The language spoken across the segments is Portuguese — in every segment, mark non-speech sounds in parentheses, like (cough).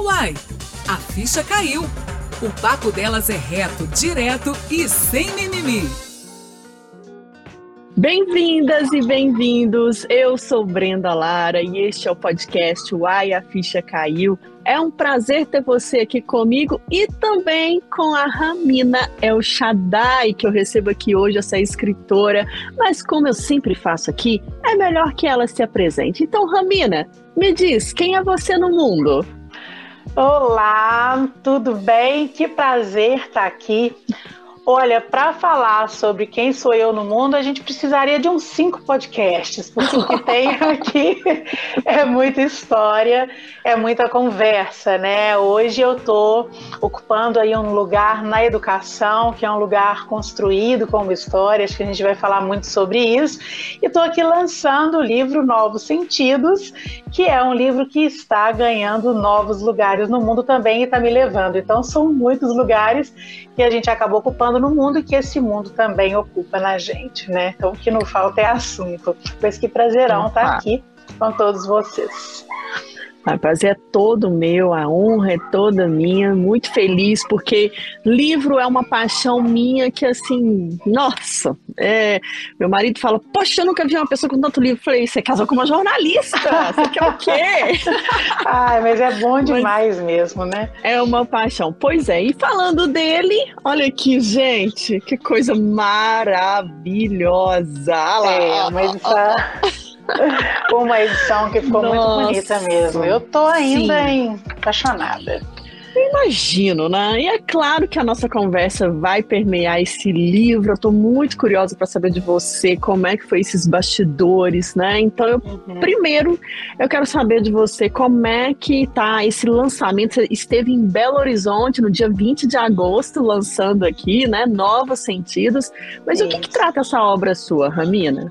Uai, a ficha caiu. O papo delas é reto, direto e sem mimimi. Bem-vindas e bem-vindos. Eu sou Brenda Lara e este é o podcast Uai, a ficha caiu. É um prazer ter você aqui comigo e também com a Ramina El Shaddai, que eu recebo aqui hoje, essa escritora. Mas como eu sempre faço aqui, é melhor que ela se apresente. Então, Ramina, me diz, quem é você no mundo? Olá, tudo bem? Que prazer estar aqui. Olha, para falar sobre quem sou eu no mundo, a gente precisaria de uns cinco podcasts, porque o que (laughs) tem aqui é muita história, é muita conversa, né? Hoje eu estou ocupando aí um lugar na educação, que é um lugar construído como história, acho que a gente vai falar muito sobre isso, e estou aqui lançando o livro Novos Sentidos, que é um livro que está ganhando novos lugares no mundo também e está me levando. Então são muitos lugares que a gente acabou ocupando no mundo e que esse mundo também ocupa na gente, né? Então o que não falta é assunto. Pois que prazerão estar tá aqui com todos vocês. O prazer é todo meu, a honra é toda minha, muito feliz, porque livro é uma paixão minha que, assim, nossa, é, meu marido fala, poxa, eu nunca vi uma pessoa com tanto livro. Eu falei, você casou com uma jornalista, você quer o quê? (laughs) Ai, mas é bom demais mas mesmo, né? É uma paixão. Pois é, e falando dele, olha aqui, gente, que coisa maravilhosa. Lá, é, mas isso... (laughs) (laughs) Uma edição que ficou Nossa, muito bonita mesmo. Eu tô ainda em... apaixonada. Imagino, né? E é claro que a nossa conversa vai permear esse livro. Eu tô muito curiosa para saber de você, como é que foi esses bastidores, né? Então, eu, uhum. primeiro, eu quero saber de você como é que tá esse lançamento. Você esteve em Belo Horizonte no dia 20 de agosto, lançando aqui, né? Novos Sentidos. Mas Isso. o que, que trata essa obra sua, Ramina?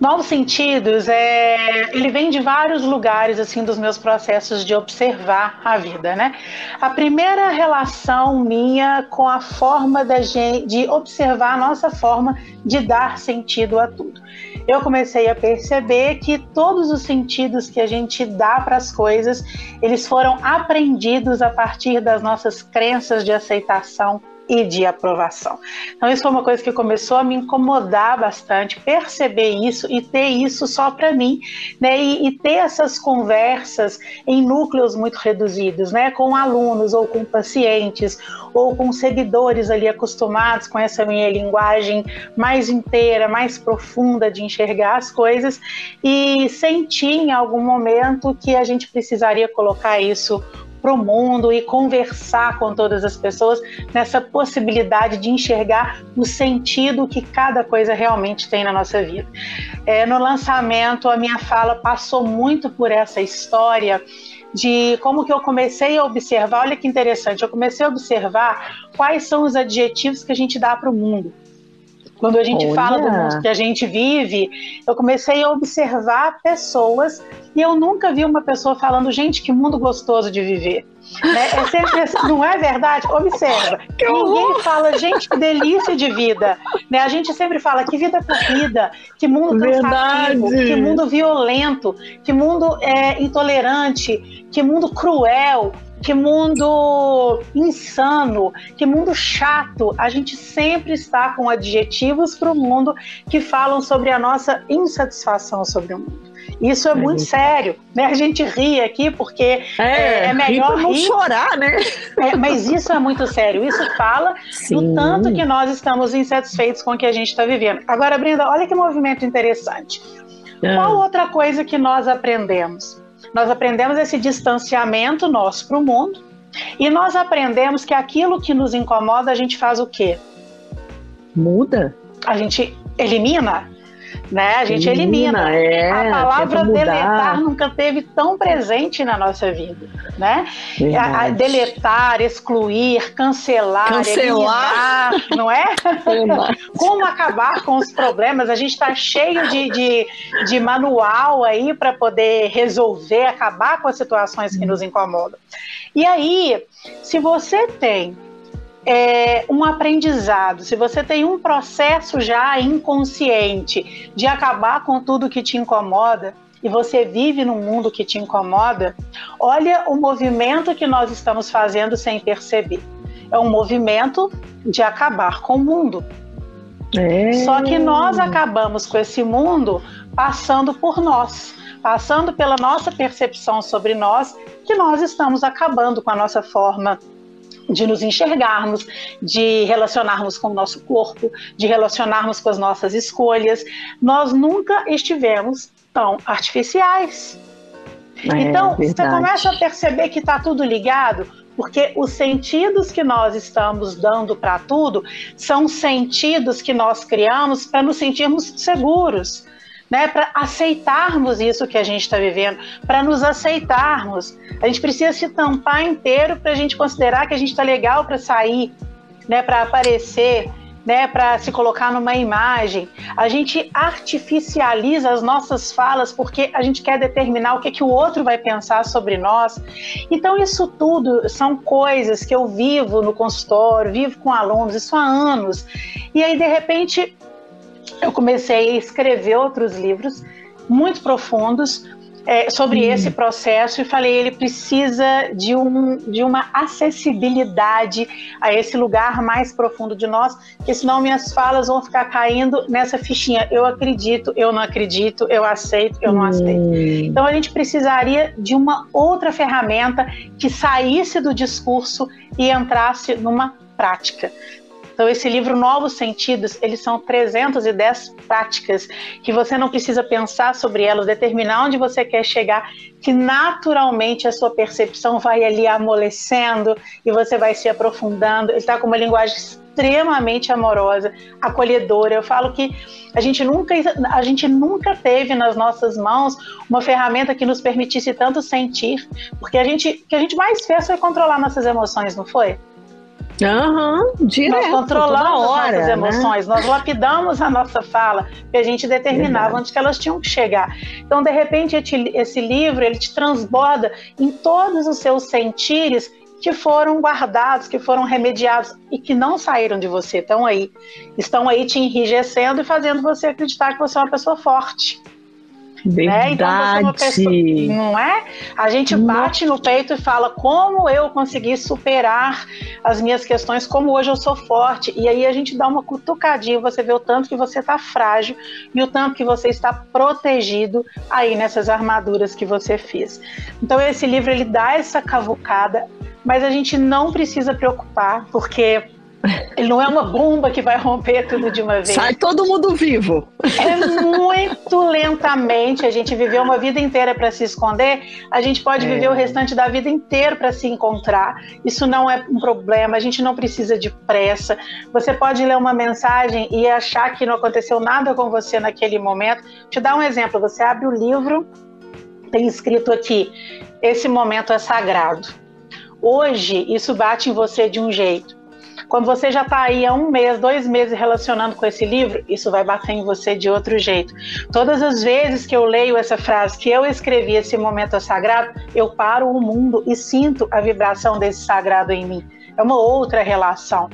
Novos sentidos, é, ele vem de vários lugares assim dos meus processos de observar a vida, né? A primeira relação minha com a forma da gente, de observar a nossa forma de dar sentido a tudo. Eu comecei a perceber que todos os sentidos que a gente dá para as coisas, eles foram aprendidos a partir das nossas crenças de aceitação e de aprovação. Então, isso foi uma coisa que começou a me incomodar bastante, perceber isso e ter isso só para mim, né? E, e, ter essas conversas em núcleos muito reduzidos, né? Com alunos ou com pacientes ou com seguidores ali acostumados com essa minha linguagem mais inteira, mais profunda de enxergar as coisas e senti em algum momento que a gente precisaria colocar isso para o mundo e conversar com todas as pessoas nessa possibilidade de enxergar o sentido que cada coisa realmente tem na nossa vida. É, no lançamento, a minha fala passou muito por essa história de como que eu comecei a observar, olha que interessante, eu comecei a observar quais são os adjetivos que a gente dá para o mundo. Quando a gente Olha. fala do mundo que a gente vive, eu comecei a observar pessoas e eu nunca vi uma pessoa falando, gente, que mundo gostoso de viver. Né? É sempre assim, (laughs) não é verdade? Observa. Que Ninguém fala, gente, que delícia de vida. Né? A gente sempre fala, que vida corrida, que mundo cansativo, que mundo violento, que mundo é, intolerante, que mundo cruel que mundo insano, que mundo chato. A gente sempre está com adjetivos para o mundo que falam sobre a nossa insatisfação sobre o mundo. Isso é, é muito sério, né? A gente ri aqui porque é, é, é melhor rir, não chorar, né? É, mas isso é muito sério. Isso fala Sim. do tanto que nós estamos insatisfeitos com o que a gente está vivendo. Agora, Brenda, olha que movimento interessante. Ah. Qual outra coisa que nós aprendemos? Nós aprendemos esse distanciamento nosso para o mundo e nós aprendemos que aquilo que nos incomoda, a gente faz o quê? Muda. A gente elimina né? A gente elimina. É, a palavra deletar nunca teve tão presente na nossa vida, né? A, a deletar, excluir, cancelar, cancelar. Eliminar, não é? Como acabar com os problemas? A gente está cheio de, de, de manual aí para poder resolver, acabar com as situações que nos incomodam. E aí, se você tem é, um aprendizado, se você tem um processo já inconsciente de acabar com tudo que te incomoda, e você vive num mundo que te incomoda, olha o movimento que nós estamos fazendo sem perceber. É um movimento de acabar com o mundo. É. Só que nós acabamos com esse mundo passando por nós, passando pela nossa percepção sobre nós, que nós estamos acabando com a nossa forma de nos enxergarmos, de relacionarmos com o nosso corpo, de relacionarmos com as nossas escolhas. Nós nunca estivemos tão artificiais. É, então, você começa a perceber que está tudo ligado, porque os sentidos que nós estamos dando para tudo são sentidos que nós criamos para nos sentirmos seguros, né, para aceitarmos isso que a gente está vivendo, para nos aceitarmos. A gente precisa se tampar inteiro para a gente considerar que a gente está legal para sair, né, para aparecer, né, para se colocar numa imagem. A gente artificializa as nossas falas porque a gente quer determinar o que, que o outro vai pensar sobre nós. Então, isso tudo são coisas que eu vivo no consultório, vivo com alunos, isso há anos. E aí, de repente, eu comecei a escrever outros livros muito profundos é, sobre hum. esse processo e falei ele precisa de, um, de uma acessibilidade a esse lugar mais profundo de nós, porque senão minhas falas vão ficar caindo nessa fichinha. Eu acredito, eu não acredito, eu aceito, eu não hum. aceito. Então a gente precisaria de uma outra ferramenta que saísse do discurso e entrasse numa prática. Então, esse livro Novos Sentidos, eles são 310 práticas que você não precisa pensar sobre elas, determinar onde você quer chegar, que naturalmente a sua percepção vai ali amolecendo e você vai se aprofundando. Ele está com uma linguagem extremamente amorosa, acolhedora. Eu falo que a gente nunca a gente nunca teve nas nossas mãos uma ferramenta que nos permitisse tanto sentir, porque a gente que a gente mais fez foi controlar nossas emoções, não foi? Aham, uhum, direto. Nós controlamos hora, nossas né? emoções, né? nós lapidamos a nossa fala, que a gente determinava Verdade. onde que elas tinham que chegar. Então, de repente, esse livro, ele te transborda em todos os seus sentires que foram guardados, que foram remediados e que não saíram de você, estão aí. Estão aí te enrijecendo e fazendo você acreditar que você é uma pessoa forte. Verdade. Né? Então você é pessoa, não é? A gente bate no peito e fala como eu consegui superar as minhas questões, como hoje eu sou forte. E aí a gente dá uma cutucadinha, você vê o tanto que você está frágil e o tanto que você está protegido aí nessas armaduras que você fez. Então esse livro ele dá essa cavucada, mas a gente não precisa preocupar, porque ele não é uma bomba que vai romper tudo de uma vez. Sai todo mundo vivo. É muito lentamente. A gente viveu uma vida inteira para se esconder, a gente pode é. viver o restante da vida inteira para se encontrar. Isso não é um problema, a gente não precisa de pressa. Você pode ler uma mensagem e achar que não aconteceu nada com você naquele momento. Te dar um exemplo: você abre o livro, tem escrito aqui: esse momento é sagrado. Hoje, isso bate em você de um jeito quando você já está aí há um mês, dois meses relacionando com esse livro, isso vai bater em você de outro jeito. Todas as vezes que eu leio essa frase, que eu escrevi esse momento sagrado, eu paro o mundo e sinto a vibração desse sagrado em mim. É uma outra relação.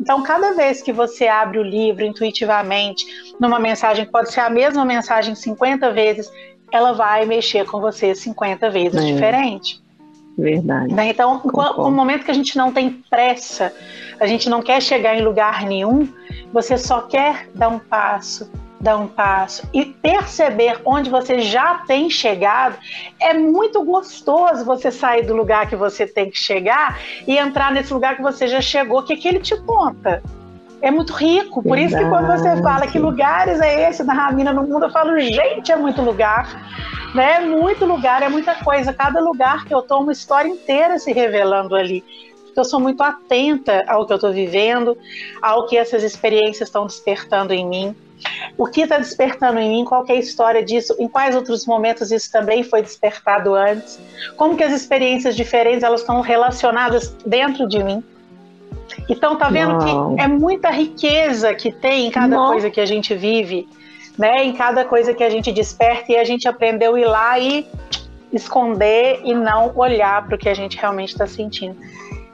Então, cada vez que você abre o livro intuitivamente, numa mensagem que pode ser a mesma mensagem 50 vezes, ela vai mexer com você 50 vezes é. diferente. Verdade. Né? Então, no momento que a gente não tem pressa, a gente não quer chegar em lugar nenhum, você só quer dar um passo, dar um passo e perceber onde você já tem chegado, é muito gostoso você sair do lugar que você tem que chegar e entrar nesse lugar que você já chegou, que, é que ele te conta. É muito rico, por Verdade. isso que quando você fala que lugares é esse da Ramina no mundo, eu falo, gente, é muito lugar né? Muito lugar, é muita coisa. Cada lugar que eu tô, uma história inteira se revelando ali. Eu sou muito atenta ao que eu estou vivendo, ao que essas experiências estão despertando em mim. O que está despertando em mim? Qual é a história disso? Em quais outros momentos isso também foi despertado antes? Como que as experiências diferentes elas estão relacionadas dentro de mim? Então tá vendo Uau. que é muita riqueza que tem em cada coisa que a gente vive né, em cada coisa que a gente desperta e a gente aprendeu a ir lá e esconder e não olhar para o que a gente realmente está sentindo.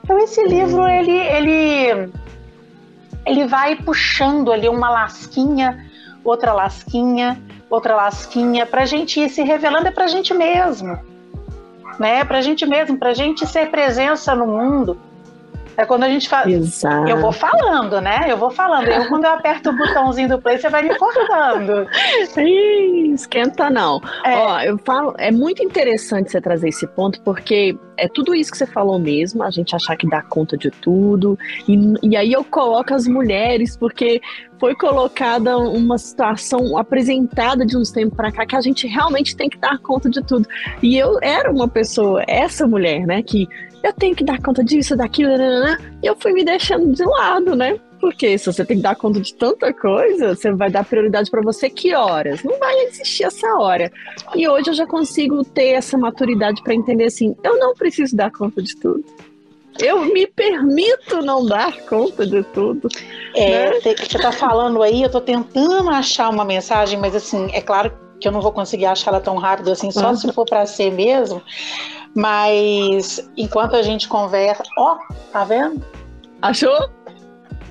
Então esse livro ele ele ele vai puxando ali uma lasquinha, outra lasquinha, outra lasquinha, para a gente ir se revelando é para a gente mesmo, né? Para a gente mesmo, para a gente ser presença no mundo. É quando a gente fala. Exato. Eu vou falando, né? Eu vou falando. Eu, quando eu aperto o botãozinho do play, você vai me cortando. Ih, esquenta não. É. Ó, eu falo, é muito interessante você trazer esse ponto, porque é tudo isso que você falou mesmo, a gente achar que dá conta de tudo. E, e aí eu coloco as mulheres, porque foi colocada uma situação apresentada de uns tempos para cá que a gente realmente tem que dar conta de tudo. E eu era uma pessoa, essa mulher, né, que eu tenho que dar conta disso, daquilo, né, né, né, e eu fui me deixando de lado, né? Porque se você tem que dar conta de tanta coisa, você vai dar prioridade para você que horas? Não vai existir essa hora. E hoje eu já consigo ter essa maturidade para entender assim, eu não preciso dar conta de tudo. Eu me permito não dar conta de tudo. É, né? você está falando aí, eu estou tentando achar uma mensagem, mas assim, é claro que eu não vou conseguir achar ela tão rápido assim, só uhum. se for para ser mesmo. Mas enquanto a gente conversa, ó, tá vendo? Achou?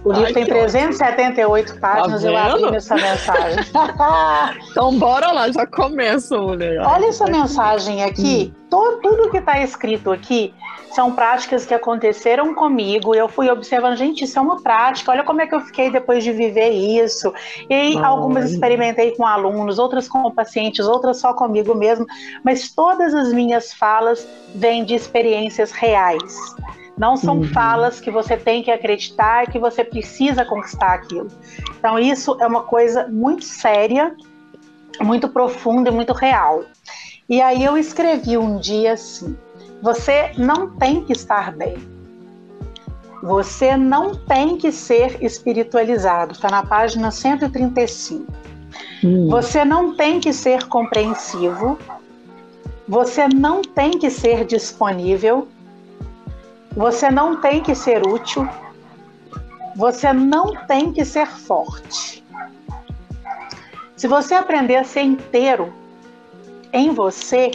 O livro Ai, tem 378 páginas, tá eu abri essa mensagem. (laughs) então bora lá, já começa, mulher. Olha essa mensagem aqui. Hum. Todo, tudo que está escrito aqui são práticas que aconteceram comigo. Eu fui observando, gente, isso é uma prática. Olha como é que eu fiquei depois de viver isso. E aí, algumas experimentei com alunos, outras com pacientes, outras só comigo mesmo. Mas todas as minhas falas vêm de experiências reais. Não são uhum. falas que você tem que acreditar que você precisa conquistar aquilo. Então, isso é uma coisa muito séria, muito profunda e muito real. E aí eu escrevi um dia assim: você não tem que estar bem. Você não tem que ser espiritualizado. Está na página 135. Hum. Você não tem que ser compreensivo. Você não tem que ser disponível. Você não tem que ser útil. Você não tem que ser forte. Se você aprender a ser inteiro em você,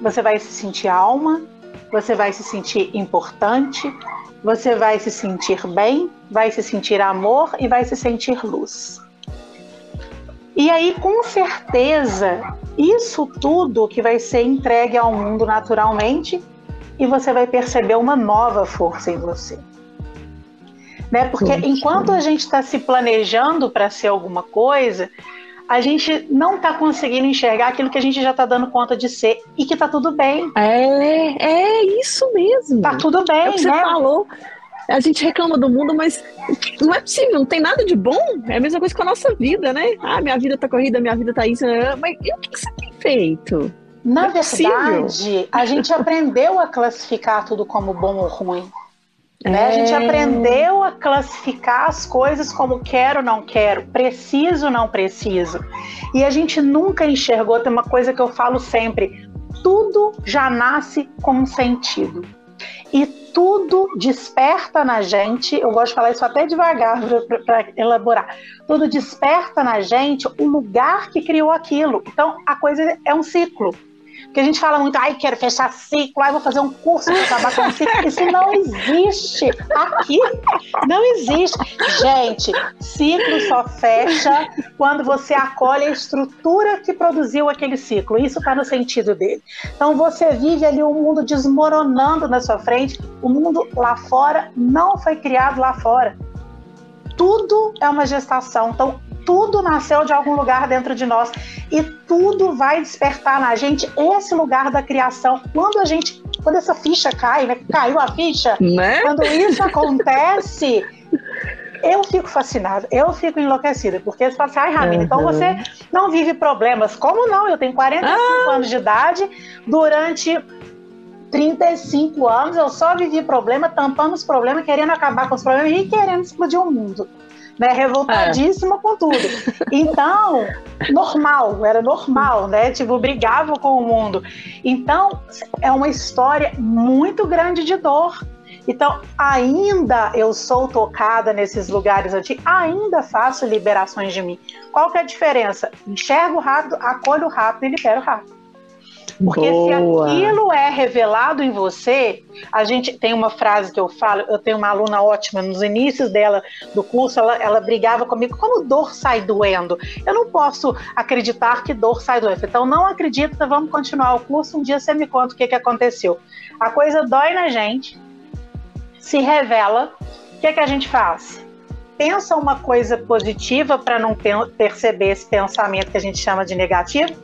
você vai se sentir alma, você vai se sentir importante, você vai se sentir bem, vai se sentir amor e vai se sentir luz. E aí, com certeza, isso tudo que vai ser entregue ao mundo naturalmente e você vai perceber uma nova força em você. Né? Porque enquanto a gente está se planejando para ser alguma coisa, a gente não está conseguindo enxergar aquilo que a gente já está dando conta de ser e que está tudo bem. É, é isso mesmo. Tá tudo bem, é o que né? Você falou. A gente reclama do mundo, mas não é possível, não tem nada de bom. É a mesma coisa com a nossa vida, né? Ah, minha vida tá corrida, minha vida tá isso. Né? Mas e o que você tem feito? Na é verdade, a gente aprendeu a classificar tudo como bom ou ruim. Né? É... A gente é. aprendeu a classificar as coisas como quero, não quero, preciso, não preciso. E a gente nunca enxergou, tem uma coisa que eu falo sempre: tudo já nasce com um sentido. E tudo desperta na gente, eu gosto de falar isso até devagar para elaborar. Tudo desperta na gente o lugar que criou aquilo. Então a coisa é um ciclo. Porque a gente fala muito, ai, quero fechar ciclo, ai, vou fazer um curso para acabar com ciclo. Isso não existe aqui. Não existe. Gente, ciclo só fecha quando você acolhe a estrutura que produziu aquele ciclo. Isso está no sentido dele. Então você vive ali o um mundo desmoronando na sua frente. O mundo lá fora não foi criado lá fora. Tudo é uma gestação. Então, tudo nasceu de algum lugar dentro de nós e tudo vai despertar na gente esse lugar da criação. Quando a gente, quando essa ficha cai, né? Caiu a ficha. Né? Quando isso acontece, eu fico fascinada, eu fico enlouquecida, porque você fala assim, ai, Ramina, uhum. então você não vive problemas. Como não? Eu tenho 45 ah. anos de idade, durante 35 anos eu só vivi problema, tampando os problemas, querendo acabar com os problemas e querendo explodir o mundo né? Revoltadíssima é. com tudo. Então, normal, era normal, né? Tipo, brigava com o mundo. Então, é uma história muito grande de dor. Então, ainda eu sou tocada nesses lugares antigos, ainda faço liberações de mim. Qual que é a diferença? Enxergo rápido, acolho rápido e libero rápido. Porque Boa. se aquilo é revelado em você, a gente tem uma frase que eu falo, eu tenho uma aluna ótima, nos inícios dela do curso, ela, ela brigava comigo, como dor sai doendo? Eu não posso acreditar que dor sai doendo. Então não acredita, vamos continuar o curso, um dia você me conta o que, que aconteceu. A coisa dói na gente, se revela, o que, que a gente faz? Pensa uma coisa positiva para não perceber esse pensamento que a gente chama de negativo,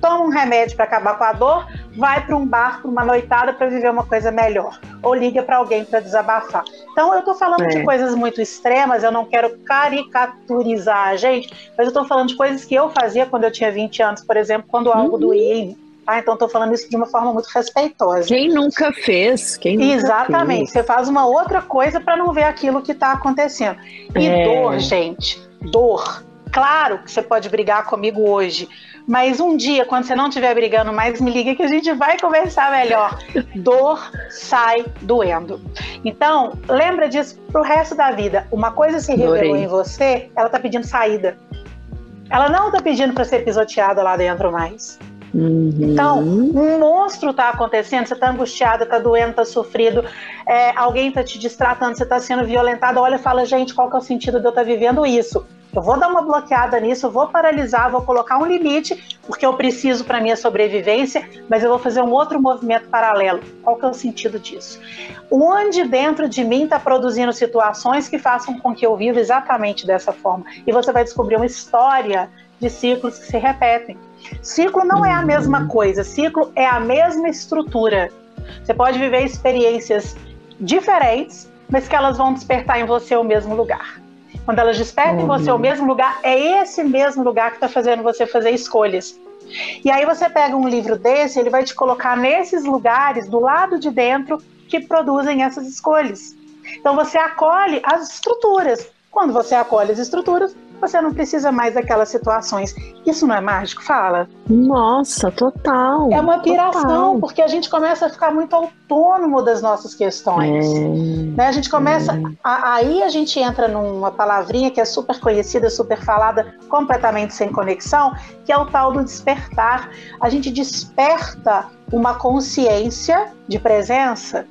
toma um remédio para acabar com a dor, vai para um bar, para uma noitada para viver uma coisa melhor, ou liga para alguém para desabafar. Então, eu estou falando é. de coisas muito extremas, eu não quero caricaturizar a gente, mas eu estou falando de coisas que eu fazia quando eu tinha 20 anos, por exemplo, quando algo uhum. doía em mim. Tá? Então, estou falando isso de uma forma muito respeitosa. Quem nunca fez? Quem nunca Exatamente. Fez? Você faz uma outra coisa para não ver aquilo que está acontecendo. E é. dor, gente, dor. Claro que você pode brigar comigo hoje, mas um dia, quando você não estiver brigando mais, me liga que a gente vai conversar melhor. Dor sai doendo. Então, lembra disso pro resto da vida. Uma coisa se revelou em você, ela tá pedindo saída. Ela não tá pedindo para ser pisoteada lá dentro mais. Uhum. Então, um monstro está acontecendo, você está angustiada, está doendo, está sofrido, é, alguém está te distratando, você está sendo violentada, olha e fala, gente, qual que é o sentido de eu estar tá vivendo isso? Eu vou dar uma bloqueada nisso, vou paralisar, vou colocar um limite, porque eu preciso para minha sobrevivência, mas eu vou fazer um outro movimento paralelo. Qual que é o sentido disso? Onde dentro de mim está produzindo situações que façam com que eu viva exatamente dessa forma? E você vai descobrir uma história de ciclos que se repetem. Ciclo não é a mesma coisa, ciclo é a mesma estrutura. Você pode viver experiências diferentes, mas que elas vão despertar em você o mesmo lugar. Quando elas despertam uhum. em você o mesmo lugar, é esse mesmo lugar que está fazendo você fazer escolhas. E aí você pega um livro desse, ele vai te colocar nesses lugares do lado de dentro que produzem essas escolhas. Então você acolhe as estruturas. Quando você acolhe as estruturas, você não precisa mais daquelas situações. Isso não é mágico? Fala. Nossa, total. É uma piração, total. porque a gente começa a ficar muito autônomo das nossas questões. É, né? A gente começa. É. A, aí a gente entra numa palavrinha que é super conhecida, super falada, completamente sem conexão, que é o tal do despertar. A gente desperta uma consciência de presença.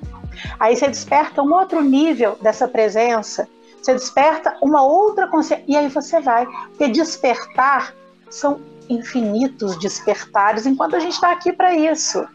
Aí você desperta um outro nível dessa presença você desperta uma outra consciência. E aí você vai. Porque despertar são infinitos despertares enquanto a gente está aqui para isso.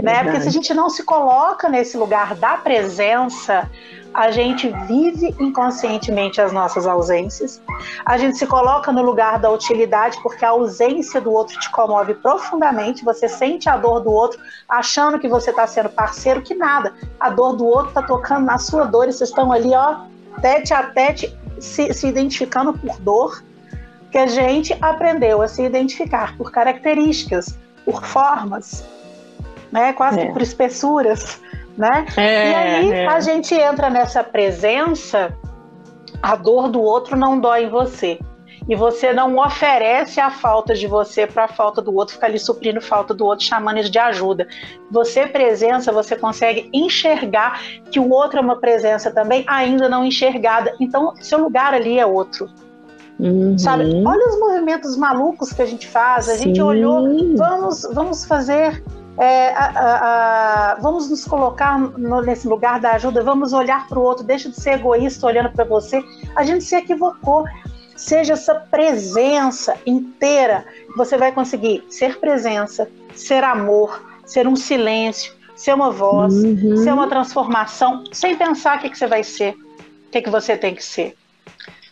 Né? Porque se a gente não se coloca nesse lugar da presença, a gente vive inconscientemente as nossas ausências. A gente se coloca no lugar da utilidade porque a ausência do outro te comove profundamente. Você sente a dor do outro, achando que você está sendo parceiro, que nada. A dor do outro está tocando na sua dor e vocês estão ali, ó, tete a tete, se, se identificando por dor, que a gente aprendeu a se identificar por características, por formas, né? quase é. por espessuras. Né? É, e aí é. a gente entra nessa presença, a dor do outro não dói em você e você não oferece a falta de você para a falta do outro, ficar ali suprindo falta do outro, chamando de ajuda. Você presença, você consegue enxergar que o outro é uma presença também ainda não enxergada. Então, seu lugar ali é outro. Uhum. Sabe? Olha os movimentos malucos que a gente faz. A Sim. gente olhou, vamos, vamos fazer é, a, a, a, vamos nos colocar no, nesse lugar da ajuda, vamos olhar para o outro, deixa de ser egoísta olhando para você. A gente se equivocou seja essa presença inteira. Você vai conseguir ser presença, ser amor, ser um silêncio, ser uma voz, uhum. ser uma transformação, sem pensar o que, que você vai ser, o que, que você tem que ser.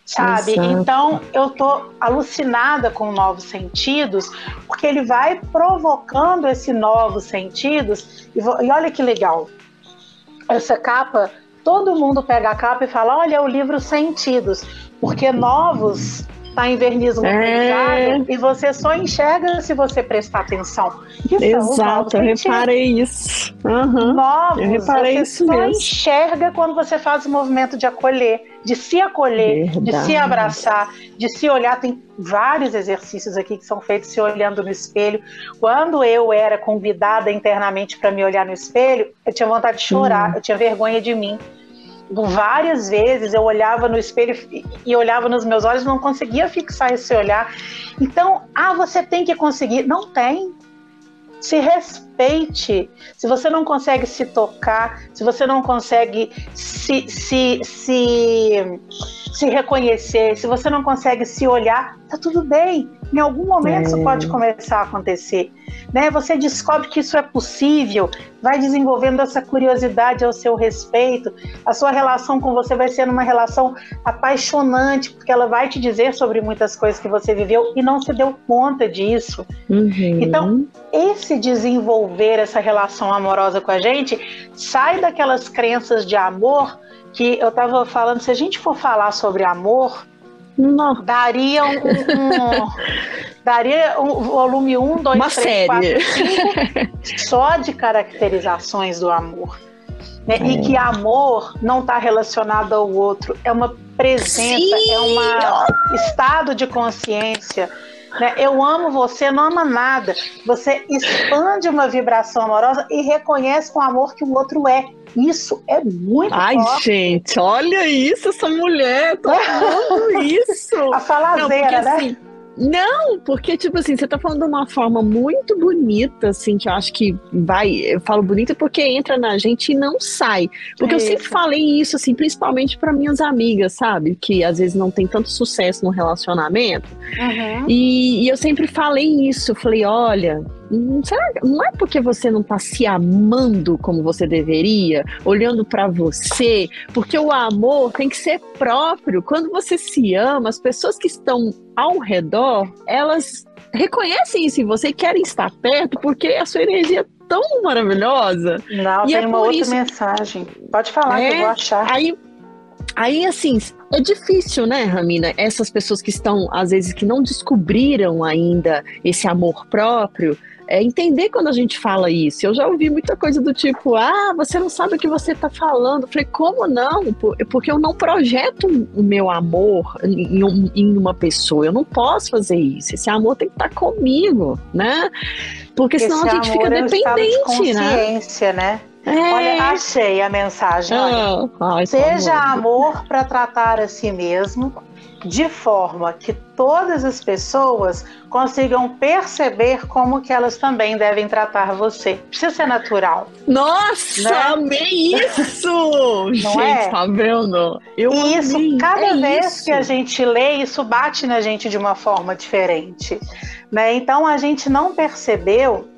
Sabe? Exato. Então eu tô alucinada com novos sentidos, porque ele vai provocando esses novos sentidos. E, e olha que legal. Essa capa todo mundo pega a capa e fala: olha, é o livro Sentidos porque novos está em verniz é... e você só enxerga se você prestar atenção. Exato, eu reparei isso. Uhum. Novos, eu reparei você isso só mesmo. enxerga quando você faz o movimento de acolher, de se acolher, Verdade. de se abraçar, de se olhar. Tem vários exercícios aqui que são feitos se olhando no espelho. Quando eu era convidada internamente para me olhar no espelho, eu tinha vontade de chorar, uhum. eu tinha vergonha de mim várias vezes eu olhava no espelho e olhava nos meus olhos, não conseguia fixar esse olhar. Então, ah, você tem que conseguir. Não tem. se respeite. Se você não consegue se tocar, se você não consegue se, se, se, se reconhecer, se você não consegue se olhar, tá tudo bem. Em algum momento é. isso pode começar a acontecer. Né? Você descobre que isso é possível, vai desenvolvendo essa curiosidade ao seu respeito. A sua relação com você vai ser uma relação apaixonante, porque ela vai te dizer sobre muitas coisas que você viveu e não se deu conta disso. Uhum. Então, esse desenvolver essa relação amorosa com a gente sai daquelas crenças de amor que eu estava falando. Se a gente for falar sobre amor, não. Daria um, um daria um volume 1, 2, Uma 3, série. 4, 5 só de caracterizações do amor. Né? É. E que amor não está relacionado ao outro, é uma presença, Sim. é um estado de consciência. Né? Eu amo você, não ama nada. Você expande uma vibração amorosa e reconhece o amor que o outro é. Isso é muito Ai, forte. gente, olha isso, essa mulher, tô amando (laughs) isso. A falazeira, não, porque, né? Assim, não, porque, tipo assim, você tá falando de uma forma muito bonita, assim, que eu acho que vai. Eu falo bonita porque entra na gente e não sai. Porque é eu sempre falei isso, assim, principalmente para minhas amigas, sabe? Que às vezes não tem tanto sucesso no relacionamento. Uhum. E, e eu sempre falei isso. Falei, olha, será, não é porque você não está se amando como você deveria, olhando para você, porque o amor tem que ser próprio. Quando você se ama, as pessoas que estão ao redor, elas reconhecem isso em você e querem estar perto porque a sua energia é tão maravilhosa. Não, e tem é uma outra isso... mensagem. Pode falar é, que eu vou achar. Aí, aí, assim, é difícil, né, Ramina? Essas pessoas que estão, às vezes, que não descobriram ainda esse amor próprio, é entender quando a gente fala isso. Eu já ouvi muita coisa do tipo, ah, você não sabe o que você está falando. Eu falei, como não? Porque eu não projeto o meu amor em, um, em, uma pessoa. Eu não posso fazer isso. Esse amor tem que estar tá comigo, né? Porque senão a gente fica é dependente, de consciência, né? né? É. Olha, achei a mensagem. Ah, ai, Seja amor para tratar a si mesmo de forma que todas as pessoas consigam perceber como que elas também devem tratar você. Precisa ser natural. Nossa, né? amei isso! Não gente, é? tá vendo? Eu e isso, amei. cada é vez isso. que a gente lê, isso bate na gente de uma forma diferente. Né? Então a gente não percebeu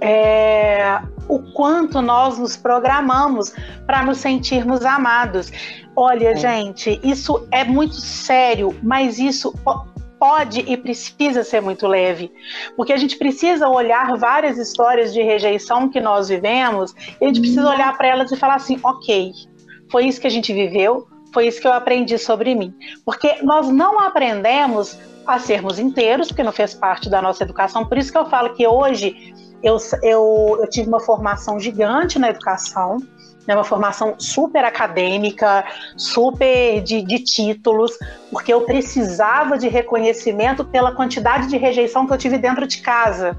é, o quanto nós nos programamos para nos sentirmos amados. Olha, é. gente, isso é muito sério, mas isso pode e precisa ser muito leve, porque a gente precisa olhar várias histórias de rejeição que nós vivemos, e a gente precisa olhar para elas e falar assim, ok, foi isso que a gente viveu, foi isso que eu aprendi sobre mim, porque nós não aprendemos a sermos inteiros, porque não fez parte da nossa educação, por isso que eu falo que hoje eu, eu, eu tive uma formação gigante na educação, né, uma formação super acadêmica, super de, de, títulos, porque eu precisava de reconhecimento pela quantidade de rejeição que eu tive dentro de casa.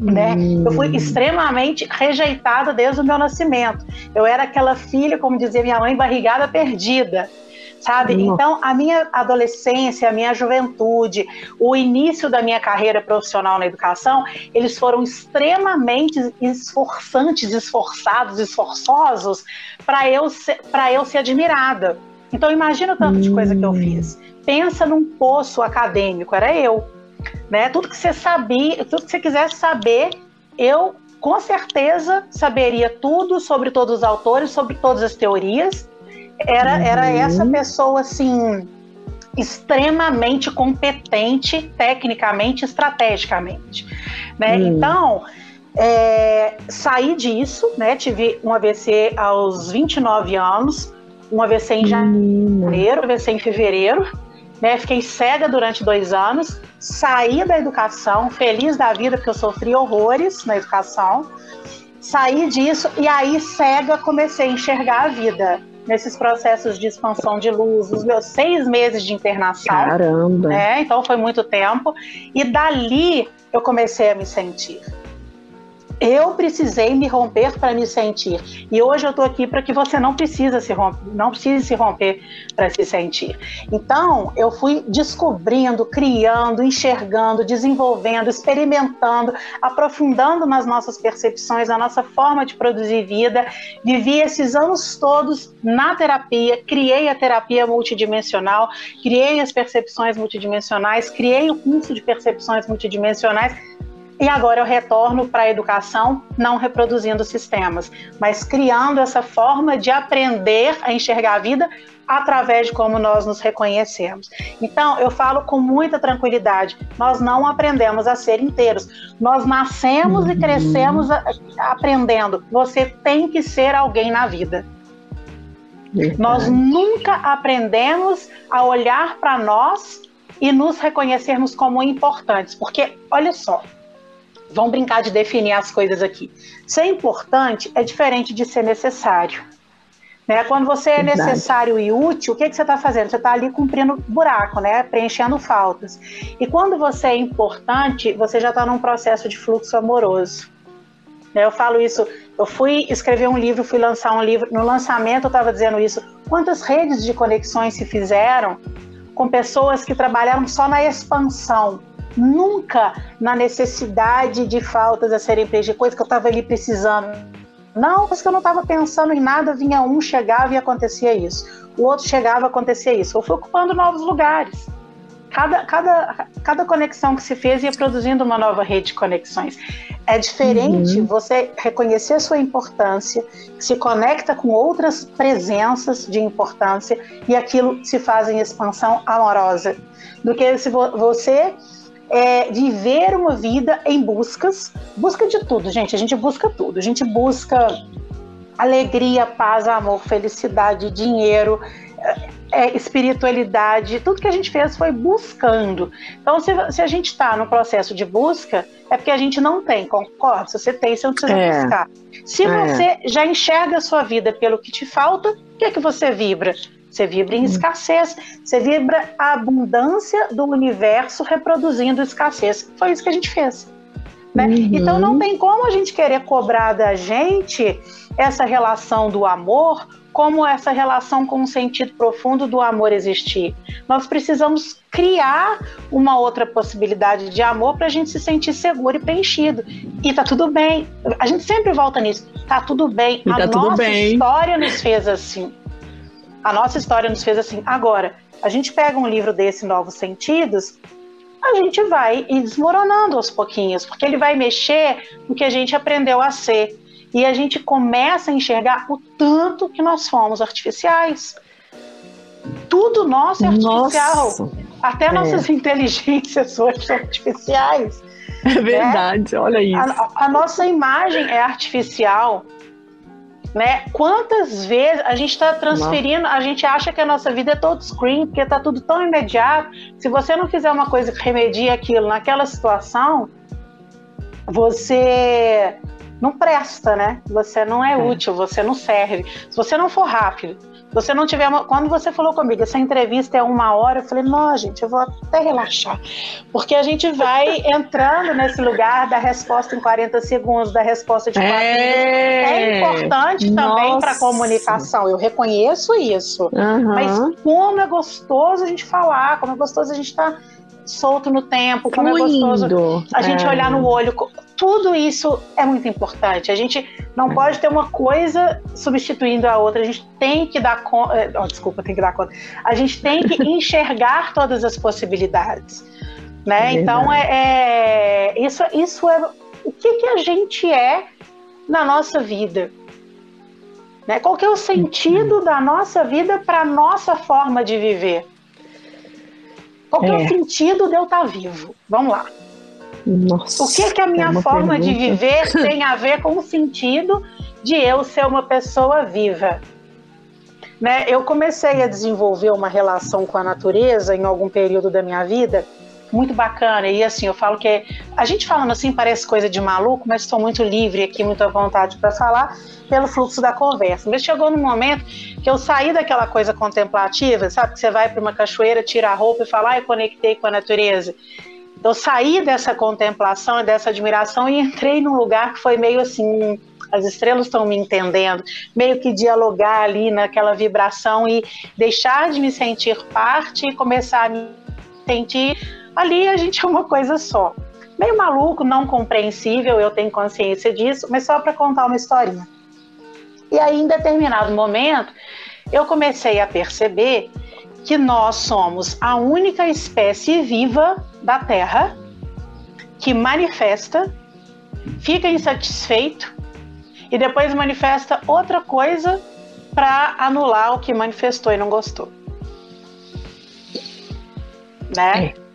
Né? Hum. Eu fui extremamente rejeitada desde o meu nascimento. Eu era aquela filha, como dizia minha mãe, barrigada perdida sabe? Então, a minha adolescência, a minha juventude, o início da minha carreira profissional na educação, eles foram extremamente esforçantes, esforçados, esforçosos para eu, ser, eu ser admirada. Então, imagina o tanto hum. de coisa que eu fiz. Pensa num poço acadêmico, era eu. Né? Tudo que você sabia, tudo que você quisesse saber, eu com certeza saberia tudo sobre todos os autores, sobre todas as teorias, era, uhum. era essa pessoa assim extremamente competente tecnicamente, estrategicamente, né? Uhum. Então é, saí disso, né? Tive um AVC aos 29 anos, um AVC em janeiro, um AVC em fevereiro, né? Fiquei cega durante dois anos, saí da educação, feliz da vida porque eu sofri horrores na educação, saí disso e aí cega comecei a enxergar a vida nesses processos de expansão de luz, os meus seis meses de internação. Caramba! Né? Então foi muito tempo. E dali eu comecei a me sentir. Eu precisei me romper para me sentir. E hoje eu estou aqui para que você não precisa se romper, não precise se romper para se sentir. Então, eu fui descobrindo, criando, enxergando, desenvolvendo, experimentando, aprofundando nas nossas percepções, na nossa forma de produzir vida. Vivi esses anos todos na terapia, criei a terapia multidimensional, criei as percepções multidimensionais, criei o curso de percepções multidimensionais e agora eu retorno para a educação, não reproduzindo sistemas, mas criando essa forma de aprender a enxergar a vida através de como nós nos reconhecemos. Então, eu falo com muita tranquilidade: nós não aprendemos a ser inteiros. Nós nascemos uhum. e crescemos aprendendo. Você tem que ser alguém na vida. Verdade. Nós nunca aprendemos a olhar para nós e nos reconhecermos como importantes, porque olha só, Vamos brincar de definir as coisas aqui. Ser importante é diferente de ser necessário. Né? Quando você é necessário e útil, o que, que você está fazendo? Você está ali cumprindo buraco, né? preenchendo faltas. E quando você é importante, você já está num processo de fluxo amoroso. Né? Eu falo isso, eu fui escrever um livro, fui lançar um livro, no lançamento eu estava dizendo isso. Quantas redes de conexões se fizeram com pessoas que trabalharam só na expansão, nunca na necessidade de faltas a serem preenchidas, coisa que eu estava ali precisando. Não, porque eu não estava pensando em nada, vinha um, chegava e acontecia isso. O outro chegava e acontecia isso. Eu fui ocupando novos lugares. Cada, cada, cada conexão que se fez ia produzindo uma nova rede de conexões. É diferente uhum. você reconhecer a sua importância, se conecta com outras presenças de importância e aquilo se faz em expansão amorosa, do que se você é, viver uma vida em buscas, busca de tudo, gente. A gente busca tudo. A gente busca alegria, paz, amor, felicidade, dinheiro, é, espiritualidade. Tudo que a gente fez foi buscando. Então, se, se a gente está no processo de busca, é porque a gente não tem, concorda? Se você tem, você não precisa é. buscar. Se é. você já enxerga a sua vida pelo que te falta, o que é que você vibra? Você vibra em escassez, você vibra a abundância do universo reproduzindo escassez. Foi isso que a gente fez. Né? Uhum. Então não tem como a gente querer cobrar da gente essa relação do amor como essa relação com o sentido profundo do amor existir. Nós precisamos criar uma outra possibilidade de amor para a gente se sentir seguro e preenchido. E tá tudo bem. A gente sempre volta nisso. Tá tudo bem. E a tá nossa bem. história nos fez assim. A nossa história nos fez assim. Agora, a gente pega um livro desse, Novos Sentidos, a gente vai ir desmoronando aos pouquinhos, porque ele vai mexer no que a gente aprendeu a ser. E a gente começa a enxergar o tanto que nós fomos artificiais. Tudo nosso é artificial. Nossa. Até é. nossas (laughs) inteligências hoje são artificiais. É verdade, né? olha isso. A, a nossa imagem é artificial né? Quantas vezes a gente está transferindo, a gente acha que a nossa vida é todo screen, porque está tudo tão imediato. Se você não fizer uma coisa que remedie aquilo naquela situação, você não presta, né? Você não é, é. útil, você não serve. Se você não for rápido, você não tiver uma... Quando você falou comigo, essa entrevista é uma hora, eu falei, não, gente, eu vou até relaxar. Porque a gente vai (laughs) entrando nesse lugar da resposta em 40 segundos, da resposta de 4 é... é importante também para a comunicação. Eu reconheço isso. Uhum. Mas como é gostoso a gente falar, como é gostoso a gente estar. Tá solto no tempo, como Fluindo. é gostoso a gente é. olhar no olho. Tudo isso é muito importante. A gente não é. pode ter uma coisa substituindo a outra. A gente tem que dar conta. Eh, oh, desculpa, tem que dar conta. A gente tem que (laughs) enxergar todas as possibilidades. Né? É então é, é, isso, isso é o que, que a gente é na nossa vida. Né? Qual que é o sentido uhum. da nossa vida para a nossa forma de viver? Qual é. é o sentido de eu estar vivo? Vamos lá. Nossa, o que, que a minha é forma pergunta. de viver (laughs) tem a ver com o sentido de eu ser uma pessoa viva? Né? Eu comecei a desenvolver uma relação com a natureza em algum período da minha vida muito bacana. E assim, eu falo que a gente falando assim parece coisa de maluco, mas estou muito livre aqui, muito à vontade para falar pelo fluxo da conversa. Mas chegou num momento que eu saí daquela coisa contemplativa, sabe? Que você vai para uma cachoeira, tira a roupa e fala, ah, eu conectei com a natureza. Eu saí dessa contemplação e dessa admiração e entrei num lugar que foi meio assim, as estrelas estão me entendendo, meio que dialogar ali naquela vibração e deixar de me sentir parte e começar a me sentir ali a gente é uma coisa só. Meio maluco, não compreensível, eu tenho consciência disso, mas só para contar uma historinha. E aí, em determinado momento, eu comecei a perceber que nós somos a única espécie viva da Terra que manifesta, fica insatisfeito e depois manifesta outra coisa para anular o que manifestou e não gostou. Né? É.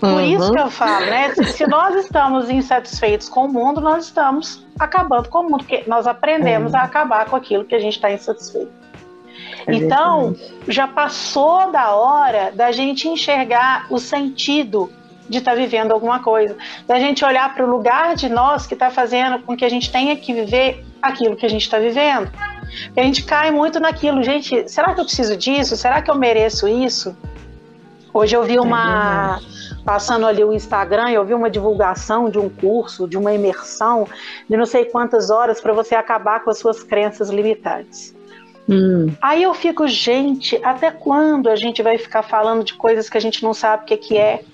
Por uhum. isso que eu falo, né? Se nós estamos insatisfeitos com o mundo, nós estamos acabando com o mundo, porque nós aprendemos é. a acabar com aquilo que a gente está insatisfeito. É então, já passou da hora da gente enxergar o sentido de estar tá vivendo alguma coisa, da gente olhar para o lugar de nós que está fazendo com que a gente tenha que viver aquilo que a gente está vivendo. E a gente cai muito naquilo, gente, será que eu preciso disso? Será que eu mereço isso? Hoje eu vi é uma. passando ali o Instagram, eu vi uma divulgação de um curso, de uma imersão, de não sei quantas horas para você acabar com as suas crenças limitantes. Hum. Aí eu fico, gente, até quando a gente vai ficar falando de coisas que a gente não sabe o que, que é?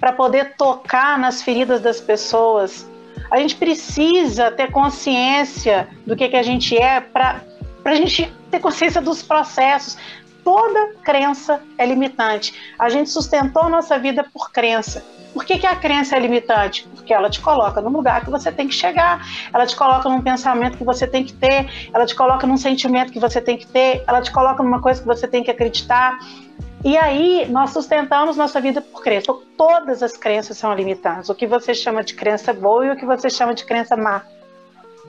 Para poder tocar nas feridas das pessoas. A gente precisa ter consciência do que, que a gente é para a gente ter consciência dos processos. Toda crença é limitante. A gente sustentou nossa vida por crença. Por que, que a crença é limitante? Porque ela te coloca num lugar que você tem que chegar, ela te coloca num pensamento que você tem que ter, ela te coloca num sentimento que você tem que ter, ela te coloca numa coisa que você tem que acreditar. E aí nós sustentamos nossa vida por crença. Então, todas as crenças são limitantes. O que você chama de crença boa e o que você chama de crença má.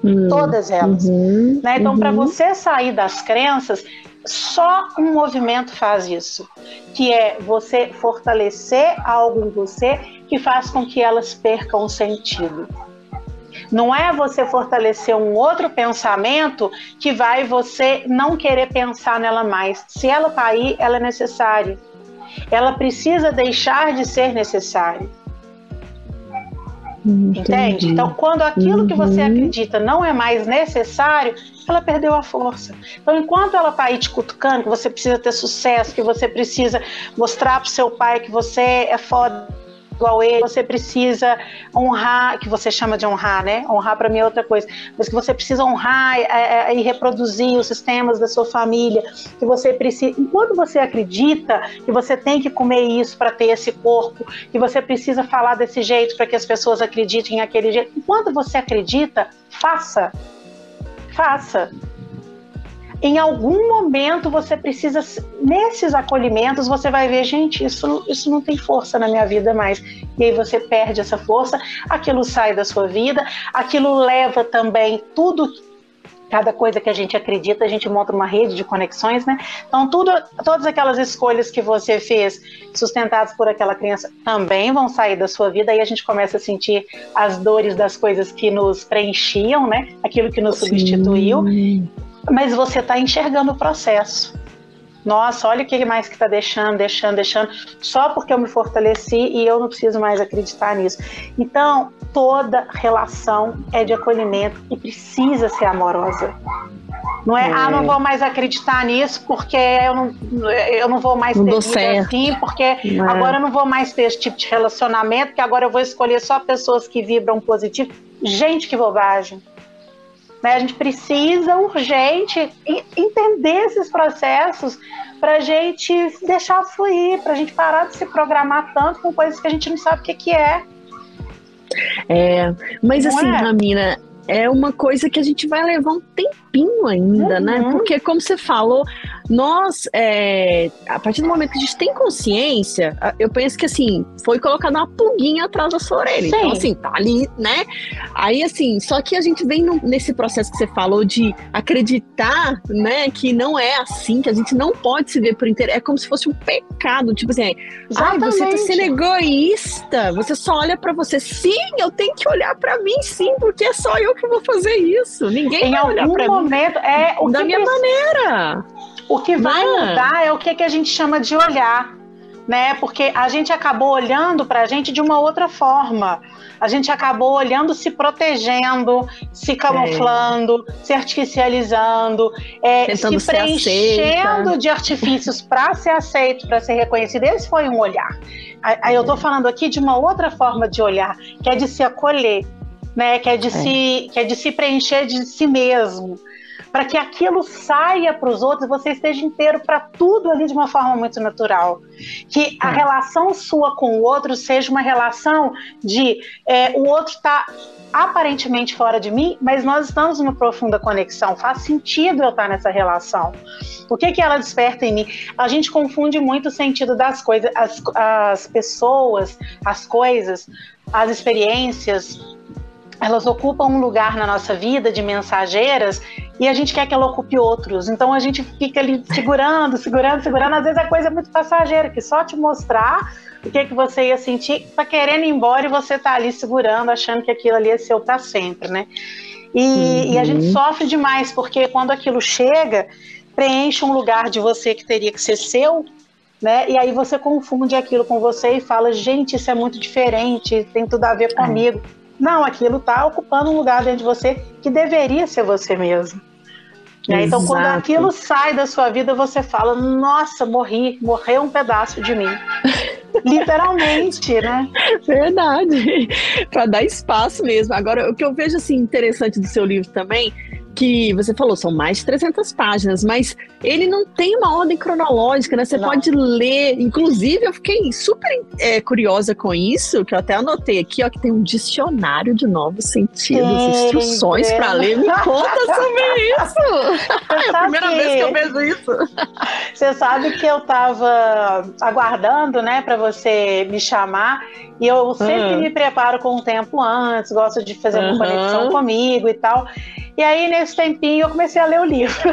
Hum, todas elas. Uhum, né? Então, uhum. para você sair das crenças, só um movimento faz isso, que é você fortalecer algo em você que faz com que elas percam o sentido. Não é você fortalecer um outro pensamento que vai você não querer pensar nela mais. Se ela está aí, ela é necessária. Ela precisa deixar de ser necessária. Entendi. Entende? Então, quando aquilo uhum. que você uhum. acredita não é mais necessário, ela perdeu a força. Então, enquanto ela está aí te cutucando, que você precisa ter sucesso, que você precisa mostrar para o seu pai que você é foda igual ele, você precisa honrar, que você chama de honrar, né? Honrar para mim é outra coisa, mas que você precisa honrar é, é, e reproduzir os sistemas da sua família, que você precisa, enquanto você acredita que você tem que comer isso para ter esse corpo, que você precisa falar desse jeito para que as pessoas acreditem naquele jeito, enquanto você acredita, faça, faça em algum momento você precisa, nesses acolhimentos, você vai ver, gente, isso, isso não tem força na minha vida mais. E aí você perde essa força, aquilo sai da sua vida, aquilo leva também tudo cada coisa que a gente acredita, a gente monta uma rede de conexões, né? Então, tudo, todas aquelas escolhas que você fez, sustentadas por aquela criança, também vão sair da sua vida, e a gente começa a sentir as dores das coisas que nos preenchiam, né? Aquilo que nos Sim. substituiu mas você está enxergando o processo. Nossa, olha o que mais que está deixando, deixando, deixando, só porque eu me fortaleci e eu não preciso mais acreditar nisso. Então, toda relação é de acolhimento e precisa ser amorosa. Não é, é. ah, não vou mais acreditar nisso porque eu não, eu não vou mais não ter vida assim, porque é. agora eu não vou mais ter esse tipo de relacionamento, que agora eu vou escolher só pessoas que vibram positivo. Gente, que bobagem. Né? A gente precisa urgente entender esses processos para a gente deixar fluir, para a gente parar de se programar tanto com coisas que a gente não sabe o que, que é. É, mas não assim, é? Ramina, é uma coisa que a gente vai levar um tempinho ainda, né? uhum. né? Porque, como você falou, nós, é, a partir do momento que a gente tem consciência, eu penso que, assim, foi colocada uma pulguinha atrás da sua orelha. Então, Sim. Então, assim, tá ali, né? Aí, assim, só que a gente vem no, nesse processo que você falou de acreditar, né, que não é assim, que a gente não pode se ver por inteiro. É como se fosse um pecado. Tipo assim, ai, você tá sendo egoísta, você só olha para você. Sim, eu tenho que olhar para mim, sim, porque é só eu que vou fazer isso. Ninguém em vai olhar pra momento. É o da minha precisa... maneira. O que vai mudar é o que, que a gente chama de olhar. né? Porque a gente acabou olhando para a gente de uma outra forma. A gente acabou olhando, se protegendo, se camuflando, é. se artificializando, é, se preenchendo de artifícios para ser aceito, para ser reconhecido. Esse foi um olhar. Aí eu estou falando aqui de uma outra forma de olhar, que é de se acolher, né? Que é de, é. Se, que é de se preencher de si mesmo para que aquilo saia para os outros, você esteja inteiro para tudo ali de uma forma muito natural. Que a é. relação sua com o outro seja uma relação de é, o outro está aparentemente fora de mim, mas nós estamos numa profunda conexão. Faz sentido eu estar nessa relação. O que, que ela desperta em mim? A gente confunde muito o sentido das coisas, as, as pessoas, as coisas, as experiências, elas ocupam um lugar na nossa vida de mensageiras e a gente quer que ela ocupe outros. Então a gente fica ali segurando, segurando, segurando. Às vezes a coisa é muito passageira, que só te mostrar o que, que você ia sentir, tá querendo ir embora e você tá ali segurando, achando que aquilo ali é seu para sempre, né? E, uhum. e a gente uhum. sofre demais, porque quando aquilo chega, preenche um lugar de você que teria que ser seu, né? E aí você confunde aquilo com você e fala, gente, isso é muito diferente, tem tudo a ver é. comigo. É. Não, aquilo está ocupando um lugar dentro de você que deveria ser você mesmo. Né? Então, quando aquilo sai da sua vida, você fala: Nossa, morri, morreu um pedaço de mim. (laughs) Literalmente, né? Verdade. Para dar espaço mesmo. Agora, o que eu vejo assim interessante do seu livro também que você falou, são mais de 300 páginas, mas ele não tem uma ordem cronológica, né? Você não. pode ler. Inclusive, eu fiquei super é, curiosa com isso, que eu até anotei aqui, ó, que tem um dicionário de novos sentidos, instruções para ler. Me conta (laughs) sobre isso! é a primeira que... vez que eu vejo isso. Você sabe que eu estava aguardando, né, para você me chamar, e eu sempre uhum. me preparo com um tempo antes, gosto de fazer uma uhum. conexão comigo e tal. E aí, nesse tempinho, eu comecei a ler o livro. (laughs)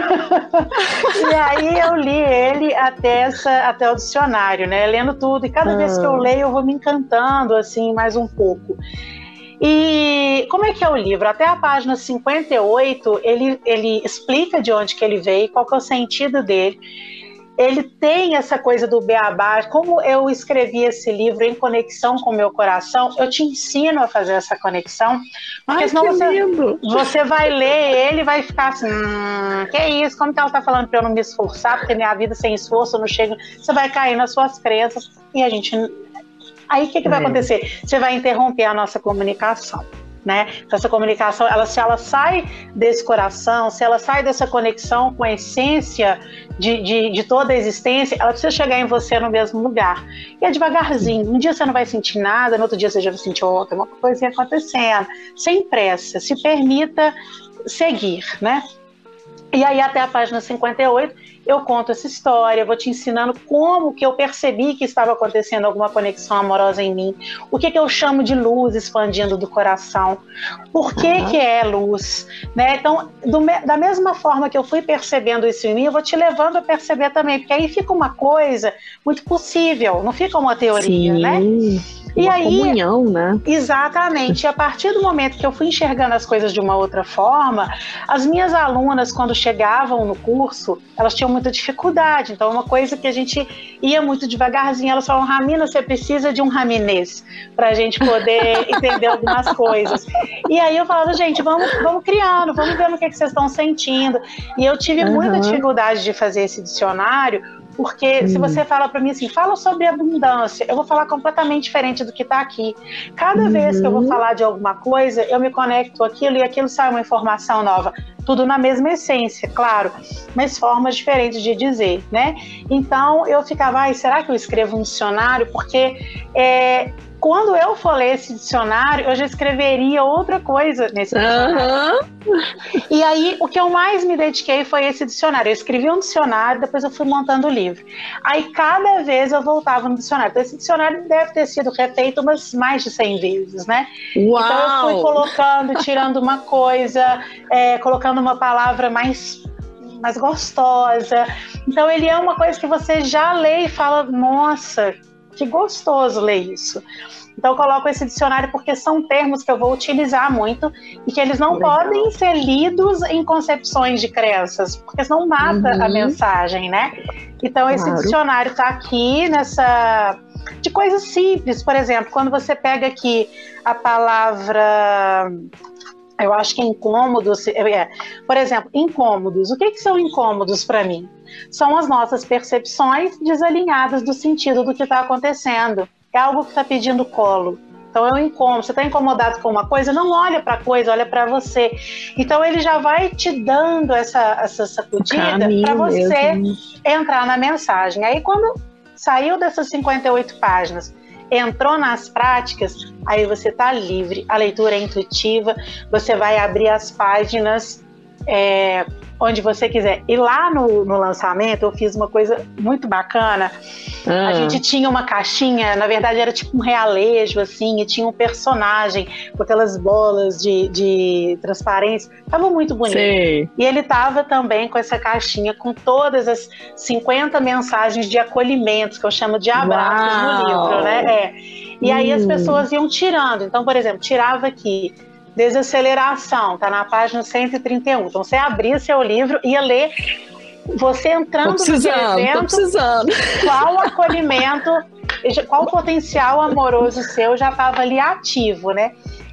e aí eu li ele até, essa, até o dicionário, né? Lendo tudo. E cada vez que eu ah. leio, eu vou me encantando, assim, mais um pouco. E como é que é o livro? Até a página 58, ele, ele explica de onde que ele veio, qual que é o sentido dele ele tem essa coisa do beabá. Como eu escrevi esse livro em conexão com o meu coração, eu te ensino a fazer essa conexão. Porque Ai, senão você, você vai ler ele vai ficar assim: hum, que isso? Como que ela está falando para eu não me esforçar? Porque minha vida sem esforço não chega. Você vai cair nas suas crenças e a gente. Aí o que, que vai é. acontecer? Você vai interromper a nossa comunicação né? Então, essa comunicação, ela, se ela sai desse coração, se ela sai dessa conexão com a essência de, de, de, toda a existência, ela precisa chegar em você no mesmo lugar. E é devagarzinho. Um dia você não vai sentir nada, no outro dia você já vai sentir outra, uma coisinha acontecendo. Sem pressa, se permita seguir, né? E aí, até a página 58, eu conto essa história, vou te ensinando como que eu percebi que estava acontecendo alguma conexão amorosa em mim, o que, que eu chamo de luz expandindo do coração, por que, uhum. que é luz, né? Então, do, da mesma forma que eu fui percebendo isso em mim, eu vou te levando a perceber também, porque aí fica uma coisa muito possível, não fica uma teoria? Sim. né? E uma aí, comunhão, né? Exatamente. E a partir do momento que eu fui enxergando as coisas de uma outra forma, as minhas alunas, quando chegavam no curso, elas tinham muita dificuldade. Então, é uma coisa que a gente ia muito devagarzinho. Elas falavam, Ramina, você precisa de um raminês para a gente poder (laughs) entender algumas coisas. E aí eu falava, gente, vamos, vamos criando, vamos ver o que, é que vocês estão sentindo. E eu tive uhum. muita dificuldade de fazer esse dicionário, porque hum. se você fala para mim assim, fala sobre abundância, eu vou falar completamente diferente do que está aqui. Cada uhum. vez que eu vou falar de alguma coisa, eu me conecto aquilo e aquilo sai uma informação nova. Tudo na mesma essência, claro, mas formas diferentes de dizer, né? Então eu ficava, ai, será que eu escrevo um dicionário? Porque é, quando eu for ler esse dicionário, eu já escreveria outra coisa nesse dicionário. Uhum. E aí, o que eu mais me dediquei foi esse dicionário. Eu escrevi um dicionário, depois eu fui montando o livro. Aí, cada vez eu voltava no dicionário. Então, esse dicionário deve ter sido refeito umas mais de 100 vezes, né? Uau. Então, eu fui colocando, tirando uma coisa, é, colocando uma palavra mais mais gostosa. Então ele é uma coisa que você já lê e fala, nossa, que gostoso ler isso. Então, eu coloco esse dicionário porque são termos que eu vou utilizar muito e que eles não Legal. podem ser lidos em concepções de crenças, porque senão mata uhum. a mensagem, né? Então, esse claro. dicionário está aqui nessa. de coisas simples. Por exemplo, quando você pega aqui a palavra. Eu acho que é incômodos. É, por exemplo, incômodos. O que, que são incômodos para mim? São as nossas percepções desalinhadas do sentido do que está acontecendo é algo que está pedindo colo. Então é um incômodo. Você está incomodado com uma coisa, não olha para a coisa, olha para você. Então ele já vai te dando essa, essa sacudida para você entrar na mensagem. Aí quando saiu dessas 58 páginas, entrou nas práticas, aí você está livre. A leitura é intuitiva, você vai abrir as páginas. É, onde você quiser. E lá no, no lançamento eu fiz uma coisa muito bacana. Ah. A gente tinha uma caixinha, na verdade era tipo um realejo, assim, e tinha um personagem com aquelas bolas de, de transparência. Tava muito bonito. E ele tava também com essa caixinha com todas as 50 mensagens de acolhimento, que eu chamo de abraços Uau. no livro, né? É. E hum. aí as hum. pessoas iam tirando. Então, por exemplo, tirava aqui Desaceleração, está na página 131. Então, você abria seu livro, ia ler, você entrando no evento, qual acolhimento, qual potencial amoroso seu já estava ali ativo, né?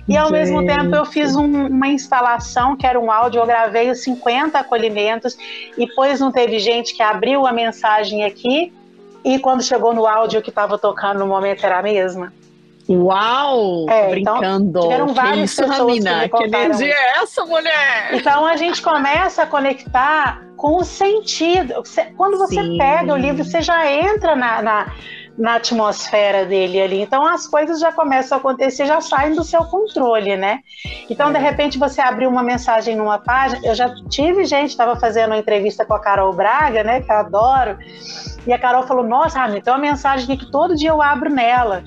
E ao Gente. mesmo tempo eu fiz um, uma instalação que era um áudio, eu gravei os 50 acolhimentos e depois não teve gente que abriu a mensagem aqui e quando chegou no áudio que estava tocando no momento era a mesma. Uau! É, então, brincando. Então, tiveram várias que isso, Ramina? que, que energia é essa, mulher? Então a gente começa a conectar com o sentido. Quando você Sim. pega o livro, você já entra na, na, na, atmosfera dele ali. Então as coisas já começam a acontecer, já saem do seu controle, né? Então, é. de repente, você abriu uma mensagem numa página. Eu já tive gente, estava fazendo uma entrevista com a Carol Braga, né? Que eu adoro. E a Carol falou: Nossa, Ramiro, tem uma mensagem que todo dia eu abro nela.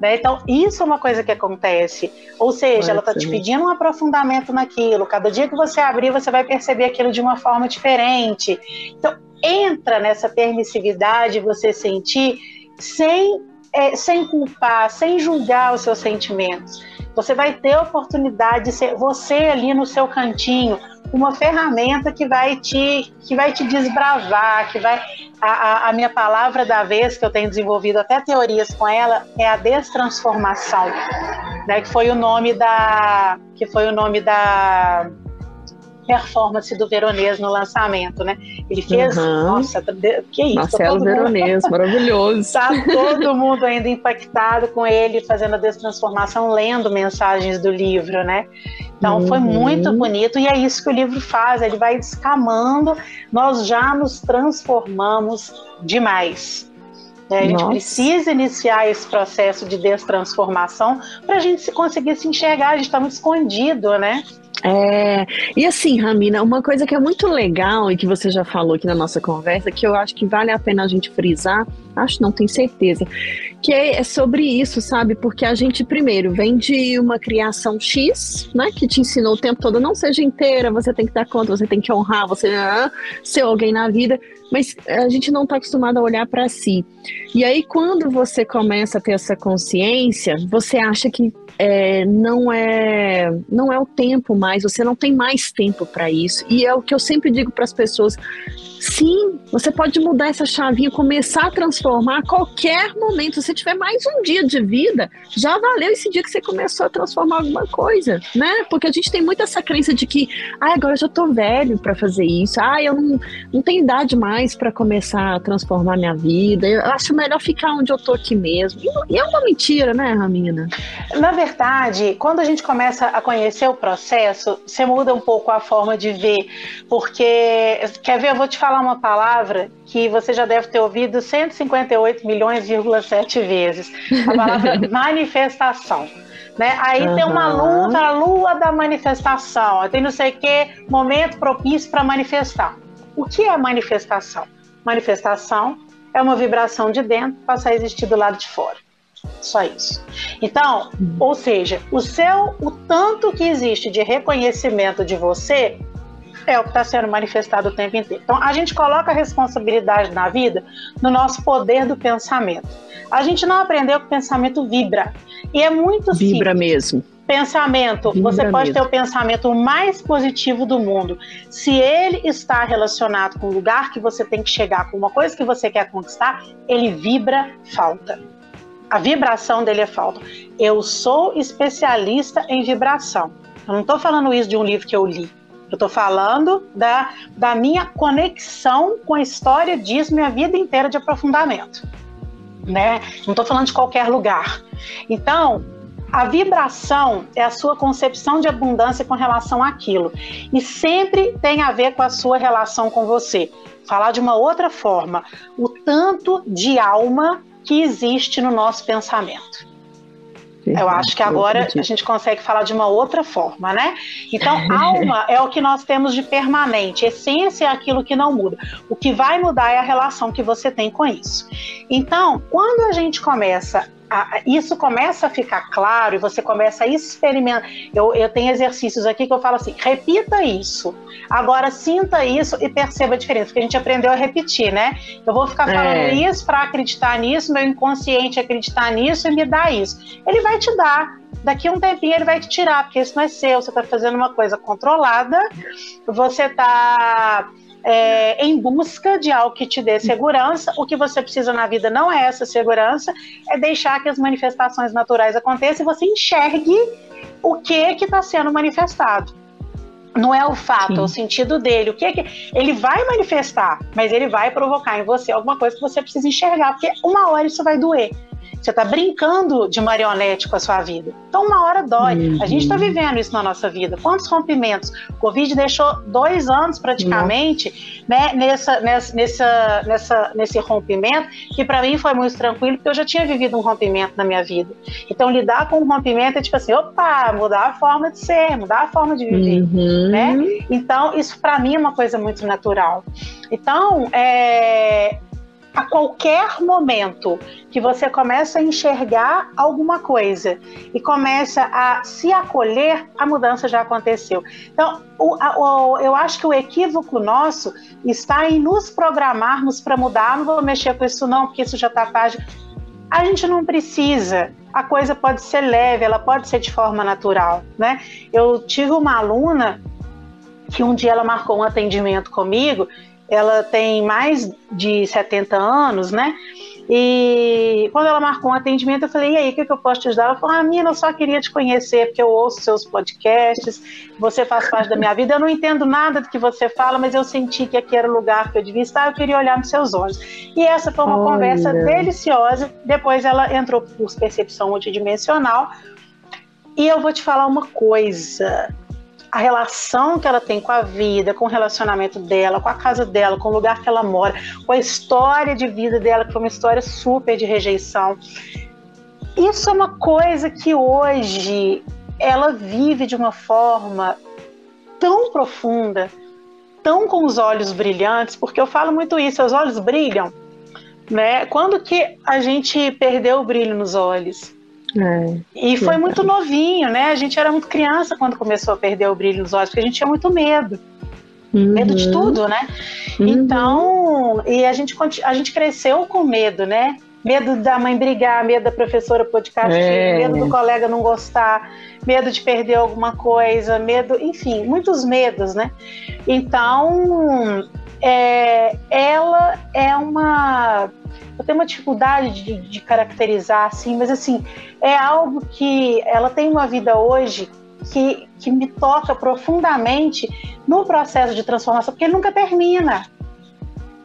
Né? Então, isso é uma coisa que acontece. Ou seja, ela está te pedindo um aprofundamento naquilo. Cada dia que você abrir, você vai perceber aquilo de uma forma diferente. Então, entra nessa permissividade, você sentir, sem, é, sem culpar, sem julgar os seus sentimentos. Você vai ter a oportunidade de ser você ali no seu cantinho, uma ferramenta que vai te, que vai te desbravar, que vai. A, a, a, minha palavra da vez, que eu tenho desenvolvido até teorias com ela, é a destransformação, né? Que foi o nome da. Que foi o nome da performance do Veronês no lançamento, né? Ele fez, uhum. nossa, que isso? Marcelo Veronês, mundo... maravilhoso. Tá todo mundo ainda impactado com ele fazendo a destransformação, lendo mensagens do livro, né? Então uhum. foi muito bonito e é isso que o livro faz, ele vai descamando, nós já nos transformamos demais. É, a gente Nossa. precisa iniciar esse processo de destransformação para a gente conseguir se enxergar, a gente está muito escondido, né? É, e assim, Ramina, uma coisa que é muito legal e que você já falou aqui na nossa conversa, que eu acho que vale a pena a gente frisar, acho não, tenho certeza, que é, é sobre isso, sabe? Porque a gente, primeiro, vem de uma criação X, né, que te ensinou o tempo todo, não seja inteira, você tem que dar conta, você tem que honrar, você ser alguém na vida, mas a gente não está acostumado a olhar para si. E aí, quando você começa a ter essa consciência, você acha que é, não é não é o tempo mais, você não tem mais tempo para isso. E é o que eu sempre digo para as pessoas: sim, você pode mudar essa chavinha, começar a transformar a qualquer momento. Se tiver mais um dia de vida, já valeu esse dia que você começou a transformar alguma coisa, né? Porque a gente tem muito essa crença de que, ah, agora eu já tô velho para fazer isso, ah, eu não, não tenho idade mais para começar a transformar minha vida. Eu acho melhor ficar onde eu tô aqui mesmo. E é uma mentira, né, Ramina? Na verdade, quando a gente começa a conhecer o processo, você muda um pouco a forma de ver. Porque, quer ver, eu vou te falar uma palavra que você já deve ter ouvido 158 milhões,7 vezes. A palavra (laughs) manifestação. Né? Aí uhum. tem uma lua, a lua da manifestação. Tem não sei o que, momento propício para manifestar. O que é manifestação? Manifestação é uma vibração de dentro passar a existir do lado de fora. Só isso. Então, ou seja, o seu, o tanto que existe de reconhecimento de você é o que está sendo manifestado o tempo inteiro. Então, a gente coloca a responsabilidade na vida no nosso poder do pensamento. A gente não aprendeu que o pensamento vibra. E é muito Vibra simples. mesmo. Pensamento, vibra você pode mesmo. ter o pensamento mais positivo do mundo. Se ele está relacionado com o lugar que você tem que chegar, com uma coisa que você quer conquistar, ele vibra falta. A vibração dele é falta. Eu sou especialista em vibração. Eu não estou falando isso de um livro que eu li. Eu estou falando da, da minha conexão com a história disso, minha vida inteira de aprofundamento. Né? Não estou falando de qualquer lugar. Então, a vibração é a sua concepção de abundância com relação àquilo. E sempre tem a ver com a sua relação com você. Falar de uma outra forma, o tanto de alma que existe no nosso pensamento. Eu acho que agora a gente consegue falar de uma outra forma, né? Então, (laughs) alma é o que nós temos de permanente, essência é aquilo que não muda. O que vai mudar é a relação que você tem com isso. Então, quando a gente começa a, isso começa a ficar claro e você começa a experimentar. Eu, eu tenho exercícios aqui que eu falo assim: repita isso, agora sinta isso e perceba a diferença, porque a gente aprendeu a repetir, né? Eu vou ficar falando é. isso para acreditar nisso, meu inconsciente acreditar nisso e me dar isso. Ele vai te dar. Daqui a um tempinho ele vai te tirar, porque isso não é seu, você está fazendo uma coisa controlada, você está é, em busca de algo que te dê segurança. O que você precisa na vida não é essa segurança, é deixar que as manifestações naturais aconteçam e você enxergue o que está sendo manifestado. Não é o fato, Sim. é o sentido dele. O que, é que ele vai manifestar, mas ele vai provocar em você alguma coisa que você precisa enxergar, porque uma hora isso vai doer. Você está brincando de marionete com a sua vida. Então, uma hora dói. Uhum. A gente está vivendo isso na nossa vida. Quantos rompimentos? O Covid deixou dois anos praticamente né, nessa, nessa, nessa, nessa, nesse rompimento, que para mim foi muito tranquilo, porque eu já tinha vivido um rompimento na minha vida. Então, lidar com o rompimento é tipo assim: opa, mudar a forma de ser, mudar a forma de viver. Uhum. Né? Então, isso para mim é uma coisa muito natural. Então, é, a qualquer momento que você começa a enxergar alguma coisa e começa a se acolher, a mudança já aconteceu. Então, o, o, eu acho que o equívoco nosso está em nos programarmos para mudar. Não vou mexer com isso, não, porque isso já está tarde. A gente não precisa. A coisa pode ser leve, ela pode ser de forma natural, né? Eu tive uma aluna que um dia ela marcou um atendimento comigo ela tem mais de 70 anos, né? E quando ela marcou um atendimento, eu falei, e aí, o que, que eu posso te ajudar? Ela falou, ah, Mina, eu só queria te conhecer, porque eu ouço seus podcasts, você faz parte da minha vida, eu não entendo nada do que você fala, mas eu senti que aqui era o lugar que eu devia estar, eu queria olhar nos seus olhos. E essa foi uma Olha. conversa deliciosa, depois ela entrou por percepção multidimensional, e eu vou te falar uma coisa, a relação que ela tem com a vida, com o relacionamento dela, com a casa dela, com o lugar que ela mora, com a história de vida dela, que foi uma história super de rejeição. Isso é uma coisa que hoje ela vive de uma forma tão profunda, tão com os olhos brilhantes, porque eu falo muito isso, os olhos brilham, né? Quando que a gente perdeu o brilho nos olhos? É, e foi muito novinho, né? A gente era muito criança quando começou a perder o brilho nos olhos, porque a gente tinha muito medo. Uhum. Medo de tudo, né? Uhum. Então, e a gente, a gente cresceu com medo, né? Medo da mãe brigar, medo da professora pôr de castigo, é. medo do colega não gostar, medo de perder alguma coisa, medo, enfim, muitos medos, né? Então, é, ela é uma eu tenho uma dificuldade de, de, caracterizar assim, mas assim, é algo que ela tem uma vida hoje que, que me toca profundamente no processo de transformação, porque ele nunca termina.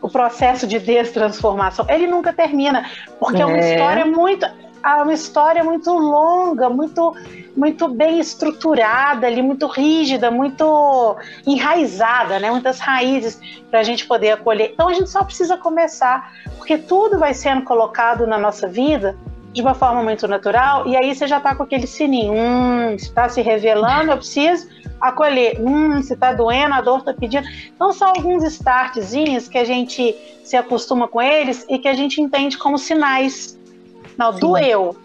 O processo de destransformação, ele nunca termina, porque é, é uma história muito uma história muito longa, muito, muito bem estruturada ali, muito rígida, muito enraizada, né? Muitas raízes para a gente poder acolher. Então a gente só precisa começar, porque tudo vai sendo colocado na nossa vida de uma forma muito natural, e aí você já está com aquele sininho, hum, está se revelando, eu preciso acolher, hum, se está doendo, a dor está pedindo. Então são alguns startzinhos que a gente se acostuma com eles e que a gente entende como sinais não, Sim. doeu.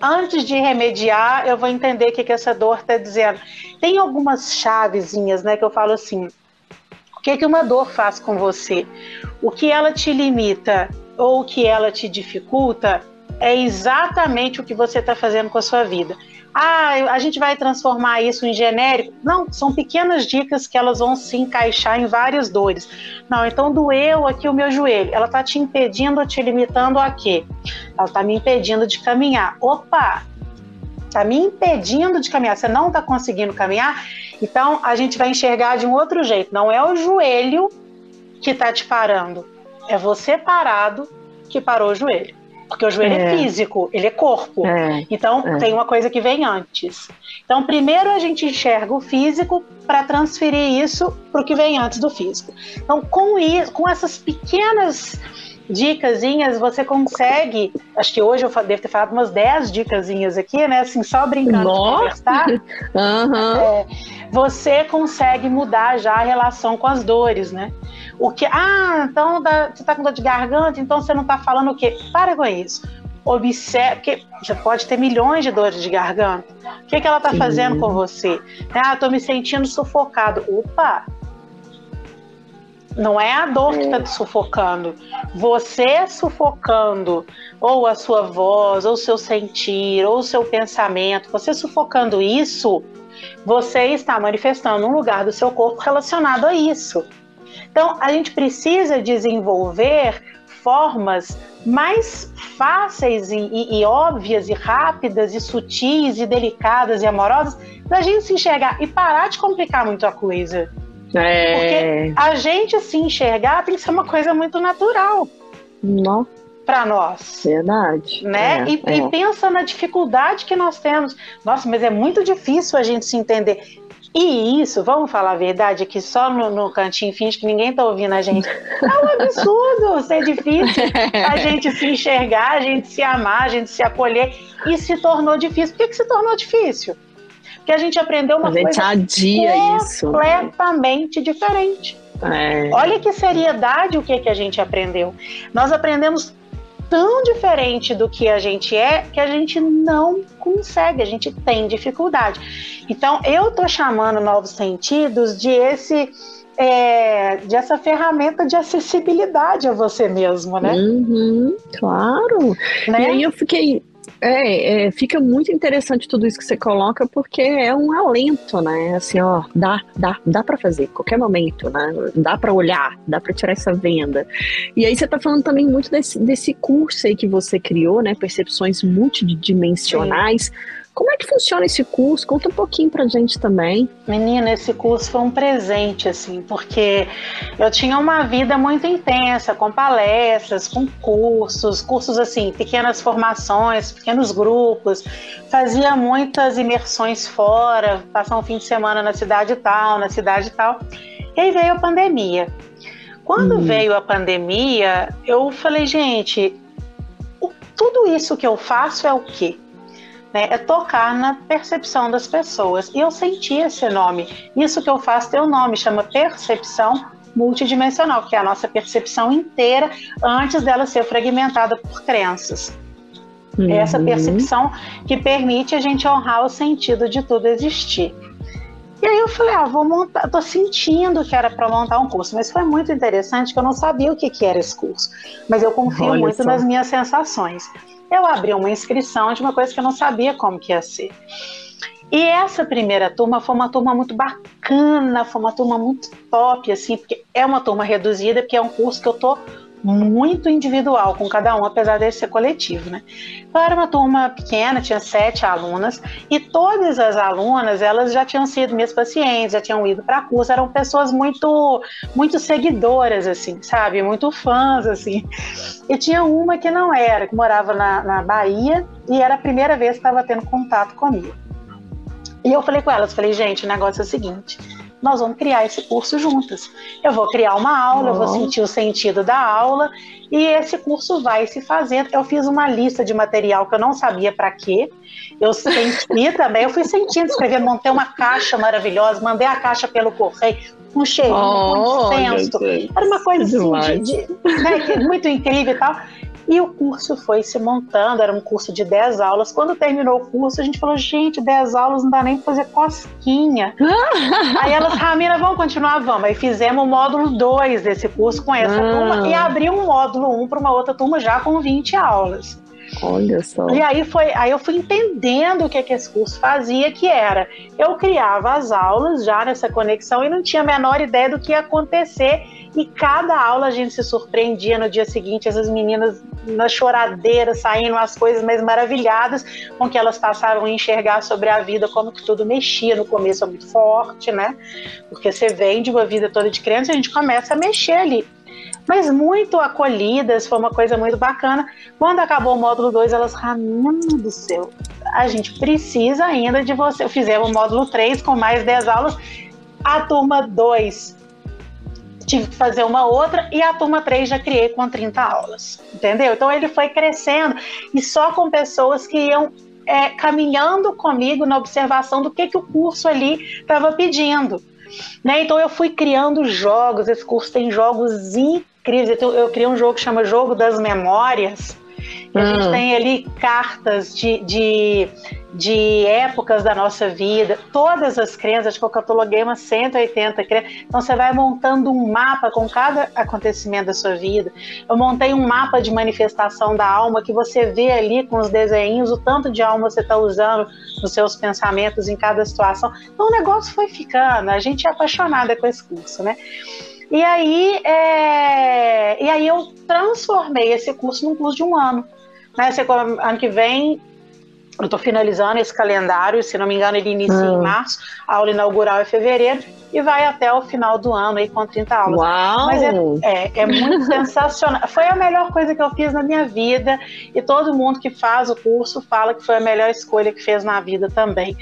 Antes de remediar, eu vou entender o que, que essa dor está dizendo. Tem algumas chavezinhas, né, que eu falo assim. O que, que uma dor faz com você? O que ela te limita ou o que ela te dificulta é exatamente o que você está fazendo com a sua vida. Ah, a gente vai transformar isso em genérico? Não, são pequenas dicas que elas vão se encaixar em várias dores. Não, então doeu aqui o meu joelho. Ela está te impedindo, te limitando a quê? Ela está me impedindo de caminhar. Opa, está me impedindo de caminhar, você não está conseguindo caminhar, então a gente vai enxergar de um outro jeito. Não é o joelho que está te parando, é você parado que parou o joelho. Porque o joelho é, é físico, ele é corpo. É, então é. tem uma coisa que vem antes. Então, primeiro a gente enxerga o físico para transferir isso para o que vem antes do físico. Então, com, isso, com essas pequenas dicasinhas, você consegue. Acho que hoje eu devo ter falado umas 10 dicasinhas aqui, né? Assim, só brincando Nossa. de conversar. (laughs) Uhum. É, você consegue mudar já a relação com as dores, né? O que. Ah, então dá, você tá com dor de garganta, então você não tá falando o quê? Para com isso. Observe, porque você pode ter milhões de dores de garganta. O que, que ela tá Sim. fazendo com você? Ah, tô me sentindo sufocado. Opa, não é a dor que está te sufocando. Você sufocando ou a sua voz, ou o seu sentir, ou o seu pensamento, você sufocando isso, você está manifestando um lugar do seu corpo relacionado a isso. Então, a gente precisa desenvolver formas mais fáceis e, e, e, óbvias e rápidas e sutis e delicadas e amorosas da gente se enxergar e parar de complicar muito a coisa. É... Porque a gente se enxergar tem que ser uma coisa muito natural. Não. Para nós. Verdade. Né? É, e, é. e pensa na dificuldade que nós temos. Nossa, mas é muito difícil a gente se entender. E isso, vamos falar a verdade, aqui só no, no cantinho finge que ninguém tá ouvindo a gente. É um absurdo ser difícil a gente se enxergar, a gente se amar, a gente se acolher. E se tornou difícil. Por que, que se tornou difícil? que a gente aprendeu uma a gente coisa adia completamente isso. diferente. É. Olha que seriedade o que, que a gente aprendeu. Nós aprendemos tão diferente do que a gente é que a gente não consegue, a gente tem dificuldade. Então, eu tô chamando novos sentidos de esse é, de essa ferramenta de acessibilidade a você mesmo, né? Uhum, claro. Né? E aí eu fiquei é, é, fica muito interessante tudo isso que você coloca, porque é um alento, né? Assim, ó, dá, dá, dá para fazer, qualquer momento, né? Dá para olhar, dá para tirar essa venda. E aí você tá falando também muito desse, desse curso aí que você criou, né? Percepções multidimensionais. Sim como é que funciona esse curso? Conta um pouquinho pra gente também. Menina, esse curso foi um presente, assim, porque eu tinha uma vida muito intensa, com palestras, com cursos, cursos assim, pequenas formações, pequenos grupos, fazia muitas imersões fora, passar um fim de semana na cidade tal, na cidade tal. E aí veio a pandemia. Quando hum. veio a pandemia, eu falei, gente, tudo isso que eu faço é o quê? Né, é tocar na percepção das pessoas. E eu senti esse nome. Isso que eu faço tem um nome, chama percepção multidimensional, que é a nossa percepção inteira antes dela ser fragmentada por crenças. Uhum. É essa uhum. percepção que permite a gente honrar o sentido de tudo existir. E aí eu falei, ah, vou montar, tô sentindo que era para montar um curso, mas foi muito interessante que eu não sabia o que, que era esse curso. Mas eu confio Olha muito só. nas minhas sensações eu abri uma inscrição de uma coisa que eu não sabia como que ia ser. E essa primeira turma foi uma turma muito bacana, foi uma turma muito top, assim, porque é uma turma reduzida, porque é um curso que eu tô muito individual com cada um, apesar de ser coletivo, né? Então era uma turma pequena, tinha sete alunas e todas as alunas elas já tinham sido minhas pacientes, já tinham ido para curso, eram pessoas muito muito seguidoras assim, sabe, muito fãs assim. E tinha uma que não era, que morava na, na Bahia e era a primeira vez que estava tendo contato comigo. E eu falei com elas, falei gente, o negócio é o seguinte nós vamos criar esse curso juntas. Eu vou criar uma aula, eu vou sentir o sentido da aula e esse curso vai se fazendo. Eu fiz uma lista de material que eu não sabia para quê. Eu senti (laughs) também, eu fui sentindo, escrever, montei uma caixa maravilhosa, mandei a caixa pelo correio, com cheirinho, oh, com incenso. Era uma coisa assim, de, de, né, muito incrível e tal. E o curso foi se montando, era um curso de 10 aulas. Quando terminou o curso, a gente falou, gente, 10 aulas não dá nem pra fazer cosquinha. (laughs) Aí elas, Ramira, vamos continuar? Vamos. Aí fizemos o módulo 2 desse curso com essa ah. turma e abri um módulo 1 um para uma outra turma já com 20 aulas. Olha só. E aí foi, aí eu fui entendendo o que, que esse curso fazia, que era eu criava as aulas já nessa conexão e não tinha a menor ideia do que ia acontecer. E cada aula a gente se surpreendia no dia seguinte, essas meninas na choradeira, saindo as coisas mais maravilhadas com que elas passaram a enxergar sobre a vida, como que tudo mexia. No começo é muito forte, né? Porque você vem de uma vida toda de criança, a gente começa a mexer ali mas muito acolhidas, foi uma coisa muito bacana. Quando acabou o módulo 2, elas, Ramina do céu, a gente precisa ainda de você. Fizemos o módulo 3 com mais 10 aulas. A turma 2 tive que fazer uma outra e a turma 3 já criei com 30 aulas, entendeu? Então ele foi crescendo e só com pessoas que iam é, caminhando comigo na observação do que, que o curso ali estava pedindo. Né? Então eu fui criando jogos, esse curso tem jogos incríveis. Eu, eu criei um jogo que chama Jogo das Memórias. A gente hum. tem ali cartas de, de, de, épocas da nossa vida, todas as crenças, que eu cataloguei umas 180 crenças. Então você vai montando um mapa com cada acontecimento da sua vida. Eu montei um mapa de manifestação da alma que você vê ali com os desenhos, o tanto de alma você está usando nos seus pensamentos em cada situação. Então o negócio foi ficando, a gente é apaixonada com esse curso, né? E aí, é... e aí eu transformei esse curso num curso de um ano. Né? Ano que vem eu estou finalizando esse calendário, se não me engano, ele inicia em março, a aula inaugural é fevereiro e vai até o final do ano aí com 30 aulas. Uau! Mas é, é, é muito (laughs) sensacional. Foi a melhor coisa que eu fiz na minha vida e todo mundo que faz o curso fala que foi a melhor escolha que fez na vida também.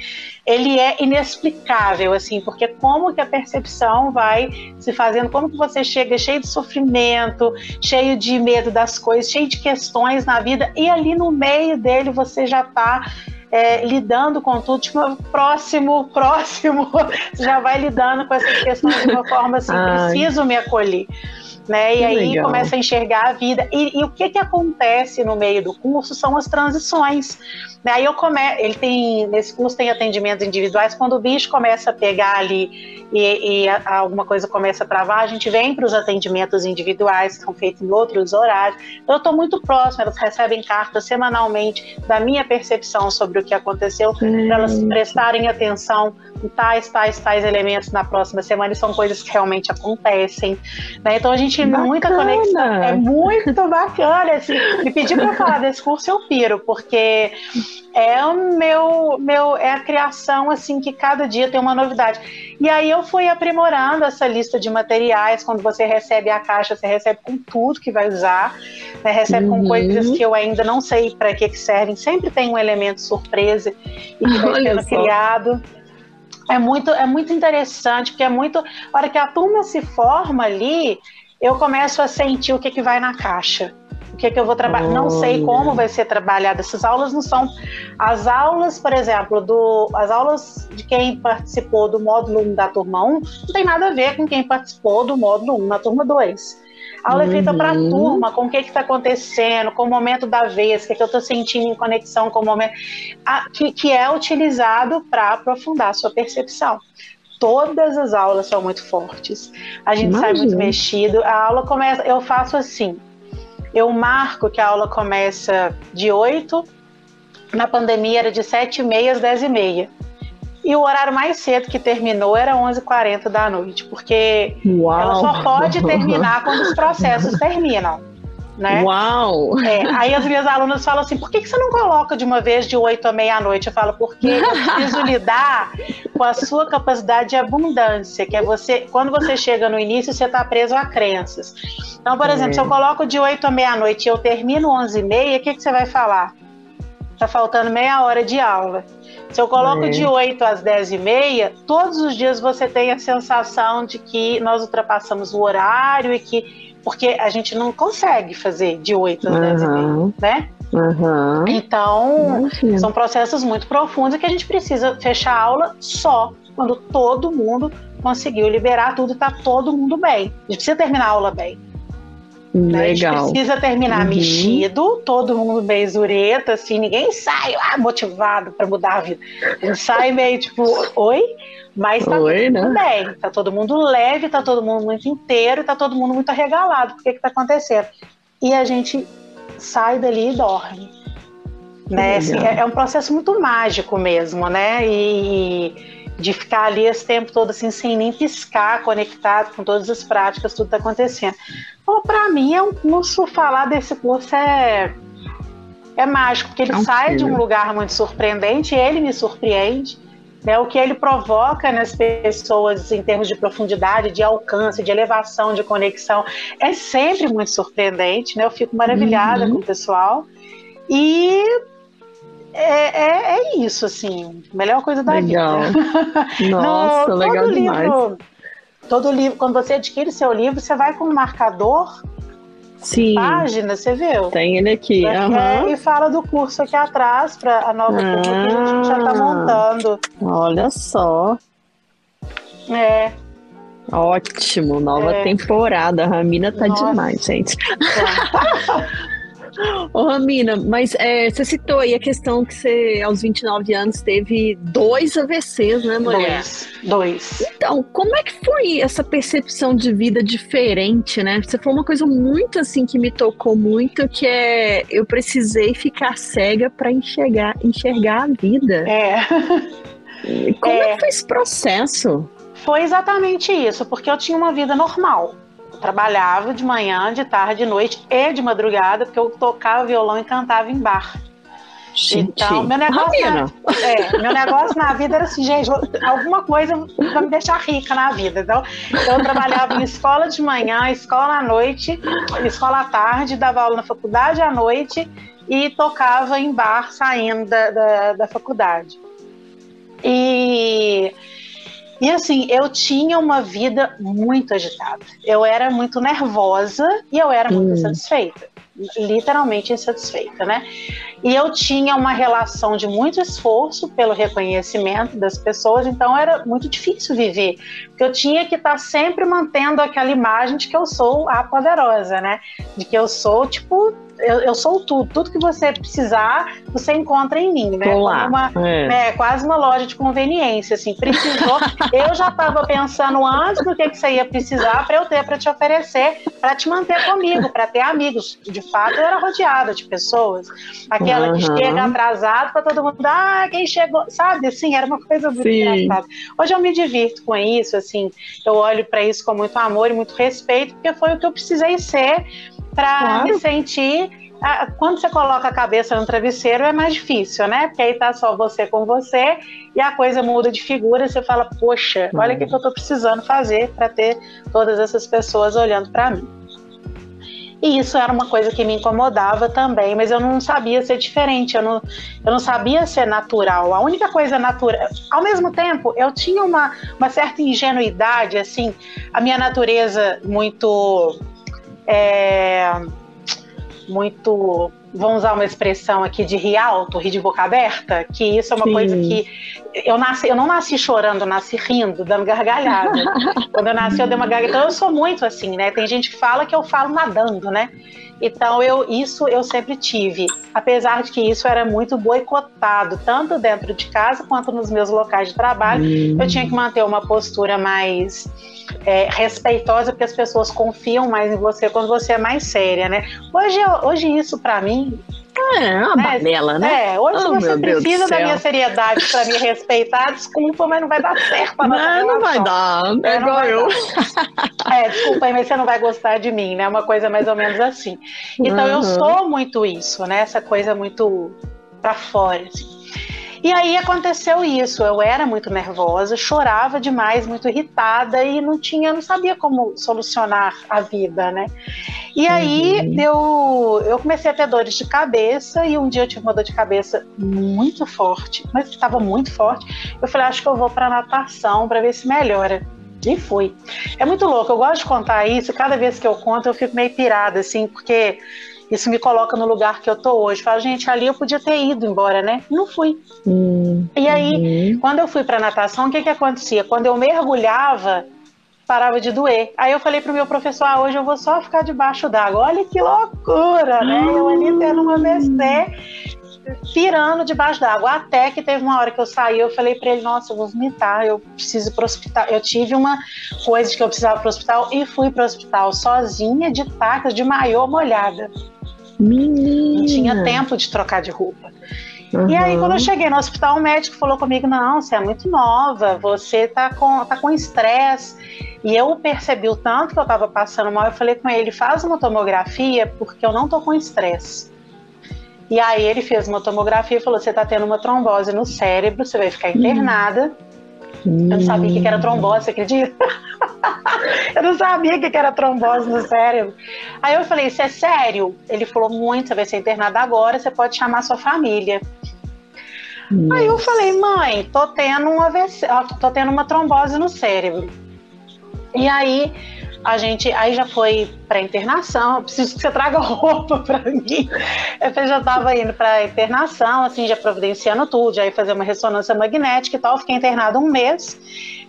Ele é inexplicável, assim, porque como que a percepção vai se fazendo, como que você chega cheio de sofrimento, cheio de medo das coisas, cheio de questões na vida e ali no meio dele você já está é, lidando com tudo, tipo, próximo, (laughs) próximo, já vai lidando com essas questões de uma forma assim, Ai. preciso me acolher. Né? E aí legal. começa a enxergar a vida. E, e, o que, que acontece no meio do curso são as transições. Né? Aí eu come... ele tem nesse curso tem atendimentos individuais quando o bicho começa a pegar ali e, e a, alguma coisa começa a travar, a gente vem para os atendimentos individuais que são feitos em outros horários. Então, eu estou muito próxima, elas recebem cartas semanalmente da minha percepção sobre o que aconteceu, para elas prestarem atenção em tais, tais, tais elementos na próxima semana, e são coisas que realmente acontecem. Né? Então a gente tem muita conexão. É muito bacana. Assim, me pedir para falar desse curso, eu piro, porque é o meu, meu é a criação assim que cada dia tem uma novidade. E aí eu fui aprimorando essa lista de materiais. Quando você recebe a caixa, você recebe com tudo que vai usar, né? recebe uhum. com coisas que eu ainda não sei para que, que servem. Sempre tem um elemento surpresa e que vai sendo criado. É muito, é muito interessante, porque é muito. A hora que a turma se forma ali, eu começo a sentir o que, que vai na caixa que, é que eu vou trabalhar. Não sei como vai ser trabalhado. Essas aulas não são. As aulas, por exemplo, do, as aulas de quem participou do módulo 1 da turma 1 não tem nada a ver com quem participou do módulo 1 na turma 2. A aula uhum. é feita para a uhum. turma, com o que está acontecendo, com o momento da vez, o que, é que eu estou sentindo em conexão com o momento, a, que, que é utilizado para aprofundar a sua percepção todas as aulas são muito fortes. A gente Imagina. sai muito mexido. A aula começa, eu faço assim eu marco que a aula começa de 8, na pandemia era de 7 e meia às 10 e meia. E o horário mais cedo que terminou era 11h40 da noite, porque Uau. ela só pode (laughs) terminar quando os processos terminam né? Uau! É, aí as minhas alunas falam assim, por que, que você não coloca de uma vez de 8 à meia-noite? Eu falo, porque eu preciso lidar com a sua capacidade de abundância, que é você, quando você chega no início, você está preso a crenças. Então, por exemplo, é. se eu coloco de 8 à meia-noite e eu termino 11 e meia, o que, que você vai falar? Tá faltando meia hora de aula. Se eu coloco é. de 8 às 10 e meia, todos os dias você tem a sensação de que nós ultrapassamos o horário e que porque a gente não consegue fazer de 8 às uhum. 10 e meia, né? Uhum. Então, são processos muito profundos que a gente precisa fechar a aula só quando todo mundo conseguiu liberar tudo, tá todo mundo bem. A gente precisa terminar a aula bem. Legal. A gente precisa terminar uhum. mexido, todo mundo meio zureta, assim, ninguém sai ah, motivado para mudar a vida. A gente sai meio tipo, oi? Mas tá oi, todo mundo né? bem, tá todo mundo leve, tá todo mundo muito inteiro, tá todo mundo muito arregalado. Por que que tá acontecendo? E a gente sai dali e dorme. Né? Assim, é, é um processo muito mágico mesmo, né? E de ficar ali esse tempo todo assim, sem nem piscar, conectado com todas as práticas, tudo está acontecendo. Então, para mim, é um curso, falar desse curso é, é mágico, porque ele é sai filho. de um lugar muito surpreendente, ele me surpreende. Né, o que ele provoca nas pessoas em termos de profundidade, de alcance, de elevação, de conexão, é sempre muito surpreendente. Né? Eu fico maravilhada uhum. com o pessoal. E é, é, é, isso, assim. Melhor coisa da legal. (laughs) vida. Nossa, no, legal todo demais. Livro, todo livro, quando você adquire seu livro, você vai com um marcador. Sim. Página, você viu? Tem ele aqui. Uhum. e fala do curso aqui atrás, para a nova ah, que a gente já está montando. Olha só. É. Ótimo, nova é. temporada. A Ramina tá Nossa. demais, gente. É. (laughs) Ô, Ramina, mas é, você citou aí a questão que você, aos 29 anos, teve dois AVCs, né, mulher? Dois. Dois. Então, como é que foi essa percepção de vida diferente, né? Você falou uma coisa muito assim que me tocou muito, que é eu precisei ficar cega para enxergar, enxergar a vida. É. Como é. é que foi esse processo? Foi exatamente isso, porque eu tinha uma vida normal trabalhava de manhã, de tarde, de noite e de madrugada, porque eu tocava violão e cantava em bar. Gente, então, meu negócio, na, é, meu negócio na vida era assim, gente, alguma coisa para me deixar rica na vida. Então, eu trabalhava em escola de manhã, escola à noite, escola à tarde, dava aula na faculdade à noite e tocava em bar saindo da, da, da faculdade. E e assim, eu tinha uma vida muito agitada. Eu era muito nervosa e eu era muito hum. insatisfeita. Literalmente insatisfeita, né? E eu tinha uma relação de muito esforço pelo reconhecimento das pessoas, então era muito difícil viver. Porque eu tinha que estar sempre mantendo aquela imagem de que eu sou a poderosa, né? De que eu sou, tipo, eu, eu, sou tudo, tudo que você precisar, você encontra em mim, né? Uma, é. é. quase uma loja de conveniência, assim, precisou. (laughs) eu já estava pensando antes do que, que você ia precisar para eu ter para te oferecer, para te manter comigo, para ter amigos. De fato, eu era rodeada de pessoas. Aquela uhum. que chega atrasado para todo mundo, ah, quem chegou, sabe? Assim, era uma coisa muito Sim. engraçada. Hoje eu me divirto com isso, assim, eu olho para isso com muito amor e muito respeito, porque foi o que eu precisei ser para claro. me sentir. Quando você coloca a cabeça no travesseiro é mais difícil, né? Porque aí tá só você com você e a coisa muda de figura. Você fala, poxa, olha o que, que eu tô precisando fazer para ter todas essas pessoas olhando para mim. E isso era uma coisa que me incomodava também, mas eu não sabia ser diferente, eu não, eu não sabia ser natural. A única coisa natural. Ao mesmo tempo, eu tinha uma, uma certa ingenuidade, assim, a minha natureza muito é, muito, vamos usar uma expressão aqui de rir alto, rir de boca aberta, que isso é uma Sim. coisa que eu nasci, eu não nasci chorando, eu nasci rindo, dando gargalhada. (laughs) Quando eu nasci, eu dei uma gargalhada. Então eu sou muito assim, né? Tem gente que fala que eu falo nadando, né? Então eu isso eu sempre tive, apesar de que isso era muito boicotado, tanto dentro de casa quanto nos meus locais de trabalho. Hum. Eu tinha que manter uma postura mais é, respeitosa, porque as pessoas confiam mais em você quando você é mais séria, né? Hoje, hoje isso para mim é uma né? né? É, hoje oh, você precisa da minha seriedade para me respeitar, desculpa, mas não vai dar certo. Não, não vai dar, é, é igual eu. É, desculpa aí, mas você não vai gostar de mim, né? Uma coisa mais ou menos assim. Então uhum. eu sou muito isso, né? Essa coisa muito para fora, assim. E aí aconteceu isso. Eu era muito nervosa, chorava demais, muito irritada e não tinha, não sabia como solucionar a vida, né? E aí uhum. eu, eu comecei a ter dores de cabeça e um dia eu tive uma dor de cabeça muito forte, mas estava muito forte. Eu falei, acho que eu vou para natação para ver se melhora. E fui. É muito louco, eu gosto de contar isso, cada vez que eu conto eu fico meio pirada, assim, porque isso me coloca no lugar que eu tô hoje. Falo, gente, ali eu podia ter ido embora, né? Não fui. Hum, e aí, uhum. quando eu fui para natação, o que que acontecia? Quando eu mergulhava, parava de doer. Aí eu falei pro meu professor, ah, hoje eu vou só ficar debaixo d'água. Olha que loucura, né? Eu ali tendo uma AVC, pirando debaixo d'água. Até que teve uma hora que eu saí, eu falei para ele, nossa, eu vou vomitar, eu preciso ir pro hospital. Eu tive uma coisa de que eu precisava pro hospital e fui pro hospital sozinha, de tacas, de maiô molhada. Menina. Não tinha tempo de trocar de roupa. Uhum. E aí, quando eu cheguei no hospital, o médico falou comigo: Não, você é muito nova, você tá com tá com estresse. E eu percebi o tanto que eu tava passando mal. Eu falei com ele: Faz uma tomografia, porque eu não tô com estresse. E aí, ele fez uma tomografia e falou: Você tá tendo uma trombose no cérebro, você vai ficar internada. Uhum. Eu não sabia o que era trombose, você acredita? (laughs) eu não sabia o que era trombose no cérebro. Aí eu falei, isso é sério? Ele falou, muito, você vai ser internada agora, você pode chamar sua família. Nossa. Aí eu falei, mãe, tô tendo um AVC, tô tendo uma trombose no cérebro. E aí a gente aí já foi para internação, preciso que você traga (laughs) roupa para mim. Eu já estava indo para internação, assim, já providenciando tudo, já ia fazer uma ressonância magnética e tal, fiquei internada um mês.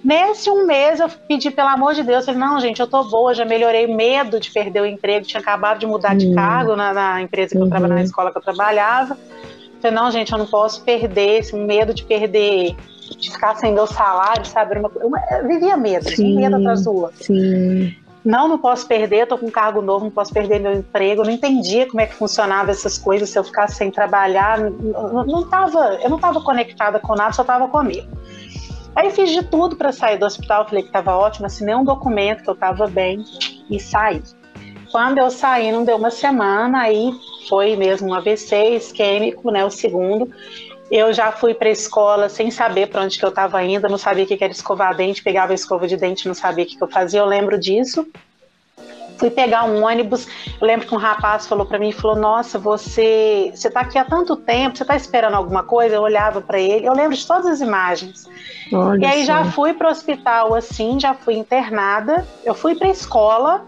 Nesse um mês eu pedi, pelo amor de Deus, eu falei, não, gente, eu tô boa, já melhorei medo de perder o emprego, tinha acabado de mudar de hum. cargo na, na empresa que eu trabalhava, na uhum. escola que eu trabalhava. Eu falei, não, gente, eu não posso perder, esse medo de perder de ficar sem meu salário, sabe? Uma, vivia medo, sim, medo atrás do outro. Sim. Não, não posso perder, tô com um cargo novo, não posso perder meu emprego. Eu não entendia como é que funcionava essas coisas se eu ficasse sem trabalhar. Não, não tava, eu não estava conectada com nada, só estava comigo. Aí fiz de tudo para sair do hospital, falei que estava ótimo, assinei um documento que eu estava bem e saí. Quando eu saí, não deu uma semana, aí foi mesmo um AVC isquêmico, né, o segundo. Eu já fui para a escola sem saber para onde que eu estava indo, não sabia o que era escovar dente, pegava a escova de dente, não sabia o que, que eu fazia, eu lembro disso. Fui pegar um ônibus, eu lembro que um rapaz falou para mim, falou, nossa, você você está aqui há tanto tempo, você está esperando alguma coisa? Eu olhava para ele, eu lembro de todas as imagens. Olha e aí já fui para o hospital assim, já fui internada, eu fui para a escola,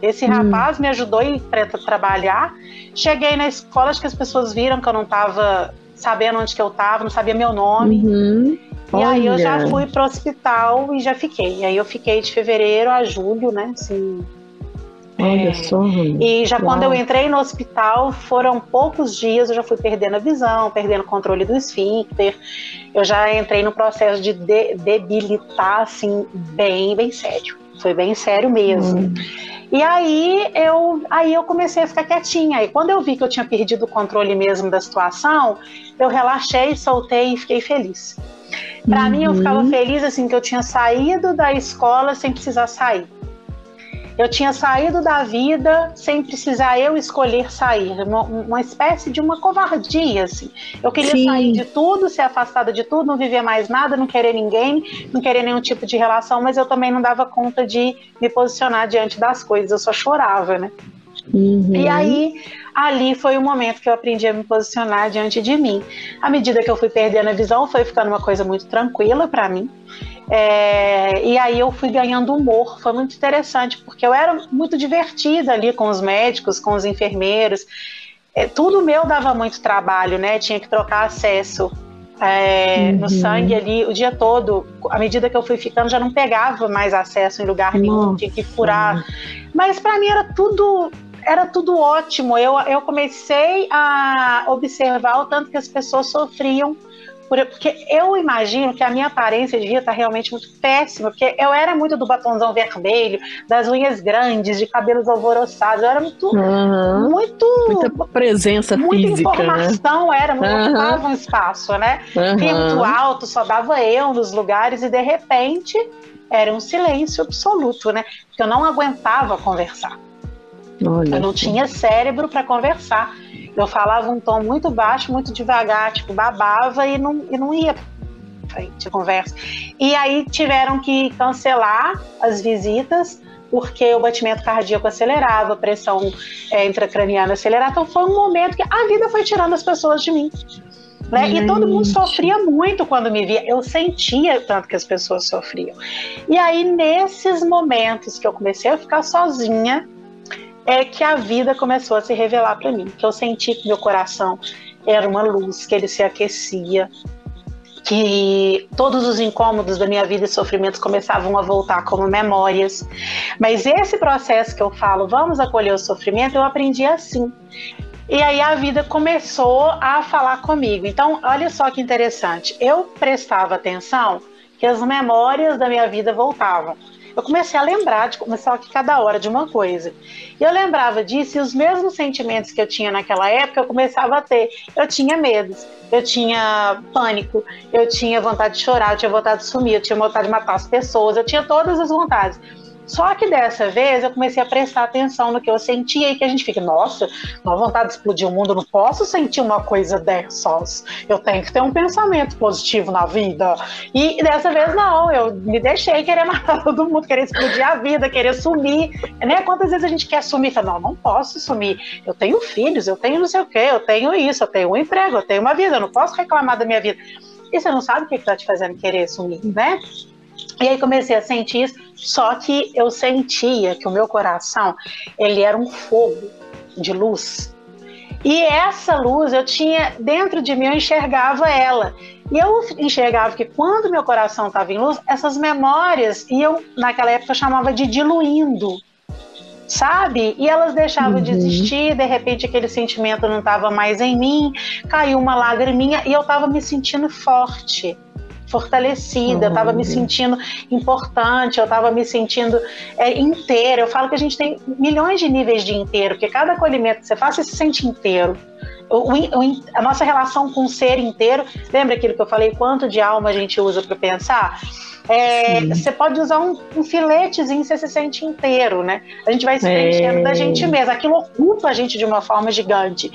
esse hum. rapaz me ajudou para trabalhar. Cheguei na escola, acho que as pessoas viram que eu não estava sabendo onde que eu tava, não sabia meu nome. Uhum. E Olha. aí eu já fui pro hospital e já fiquei. E aí eu fiquei de fevereiro a julho, né? Assim, Olha é, só. E já Uau. quando eu entrei no hospital, foram poucos dias, eu já fui perdendo a visão, perdendo o controle do esfíncter. Eu já entrei no processo de, de debilitar, assim, bem, bem sério. Foi bem sério mesmo. Hum. E aí eu, aí eu comecei a ficar quietinha. E quando eu vi que eu tinha perdido o controle mesmo da situação, eu relaxei, soltei e fiquei feliz. Para uhum. mim, eu ficava uhum. feliz assim que eu tinha saído da escola sem precisar sair. Eu tinha saído da vida sem precisar eu escolher sair, uma, uma espécie de uma covardia, assim. Eu queria Sim. sair de tudo, ser afastada de tudo, não viver mais nada, não querer ninguém, não querer nenhum tipo de relação, mas eu também não dava conta de me posicionar diante das coisas, eu só chorava, né? Uhum. E aí, ali foi o momento que eu aprendi a me posicionar diante de mim. À medida que eu fui perdendo a visão, foi ficando uma coisa muito tranquila para mim. É, e aí eu fui ganhando humor, foi muito interessante, porque eu era muito divertida ali com os médicos, com os enfermeiros. É, tudo meu dava muito trabalho, né? Tinha que trocar acesso é, uhum. no sangue ali o dia todo. À medida que eu fui ficando, já não pegava mais acesso em lugar nenhum, tinha que furar. Mas para mim era tudo era tudo ótimo. Eu, eu comecei a observar o tanto que as pessoas sofriam. Por, porque eu imagino que a minha aparência devia estar realmente muito péssima, porque eu era muito do batonzão vermelho, das unhas grandes, de cabelos alvoroçados, eu era muito. Uhum. muito muita presença muita física. Muita né? informação, né? era, não uhum. ocupava um espaço, né? Uhum. muito alto, só dava eu nos lugares, e de repente era um silêncio absoluto, né? Porque eu não aguentava conversar. Olha eu não tinha cérebro para conversar. Eu falava um tom muito baixo, muito devagar, tipo, babava e não, e não ia frente a conversa. E aí tiveram que cancelar as visitas porque o batimento cardíaco acelerava, a pressão é, intracraniana acelerava. Então foi um momento que a vida foi tirando as pessoas de mim. Né? E todo mundo sofria muito quando me via. Eu sentia tanto que as pessoas sofriam. E aí, nesses momentos que eu comecei a ficar sozinha, é que a vida começou a se revelar para mim, que eu senti que meu coração era uma luz, que ele se aquecia, que todos os incômodos da minha vida e sofrimentos começavam a voltar como memórias. Mas esse processo que eu falo, vamos acolher o sofrimento, eu aprendi assim. E aí a vida começou a falar comigo. Então, olha só que interessante. Eu prestava atenção que as memórias da minha vida voltavam eu comecei a lembrar de começar aqui cada hora de uma coisa. E eu lembrava disso e os mesmos sentimentos que eu tinha naquela época eu começava a ter. Eu tinha medos, eu tinha pânico, eu tinha vontade de chorar, eu tinha vontade de sumir, eu tinha vontade de matar as pessoas, eu tinha todas as vontades. Só que dessa vez eu comecei a prestar atenção no que eu sentia e que a gente fica, nossa, uma vontade de explodir o mundo, não posso sentir uma coisa dessas. Eu tenho que ter um pensamento positivo na vida. E dessa vez não, eu me deixei querer (laughs) matar todo mundo, querer explodir a vida, querer sumir. Né? Quantas vezes a gente quer sumir? Fala, não, não posso sumir. Eu tenho filhos, eu tenho não sei o quê, eu tenho isso, eu tenho um emprego, eu tenho uma vida, eu não posso reclamar da minha vida. E você não sabe o que está te fazendo querer sumir, né? E aí comecei a sentir isso, só que eu sentia que o meu coração, ele era um fogo de luz. E essa luz eu tinha dentro de mim, eu enxergava ela. E eu enxergava que quando meu coração estava em luz, essas memórias iam, naquela época eu chamava de diluindo, sabe? E elas deixavam uhum. de existir, de repente aquele sentimento não estava mais em mim, caiu uma lagriminha e eu estava me sentindo forte fortalecida, eu estava me sentindo importante, eu estava me sentindo é, inteira. Eu falo que a gente tem milhões de níveis de inteiro, porque cada acolhimento que você faz, você se sente inteiro. O, o, a nossa relação com o ser inteiro, lembra aquilo que eu falei, quanto de alma a gente usa para pensar? É, você pode usar um, um filetezinho você se sente inteiro, né? A gente vai se preenchendo é. da gente mesmo. Aquilo ocupa a gente de uma forma gigante.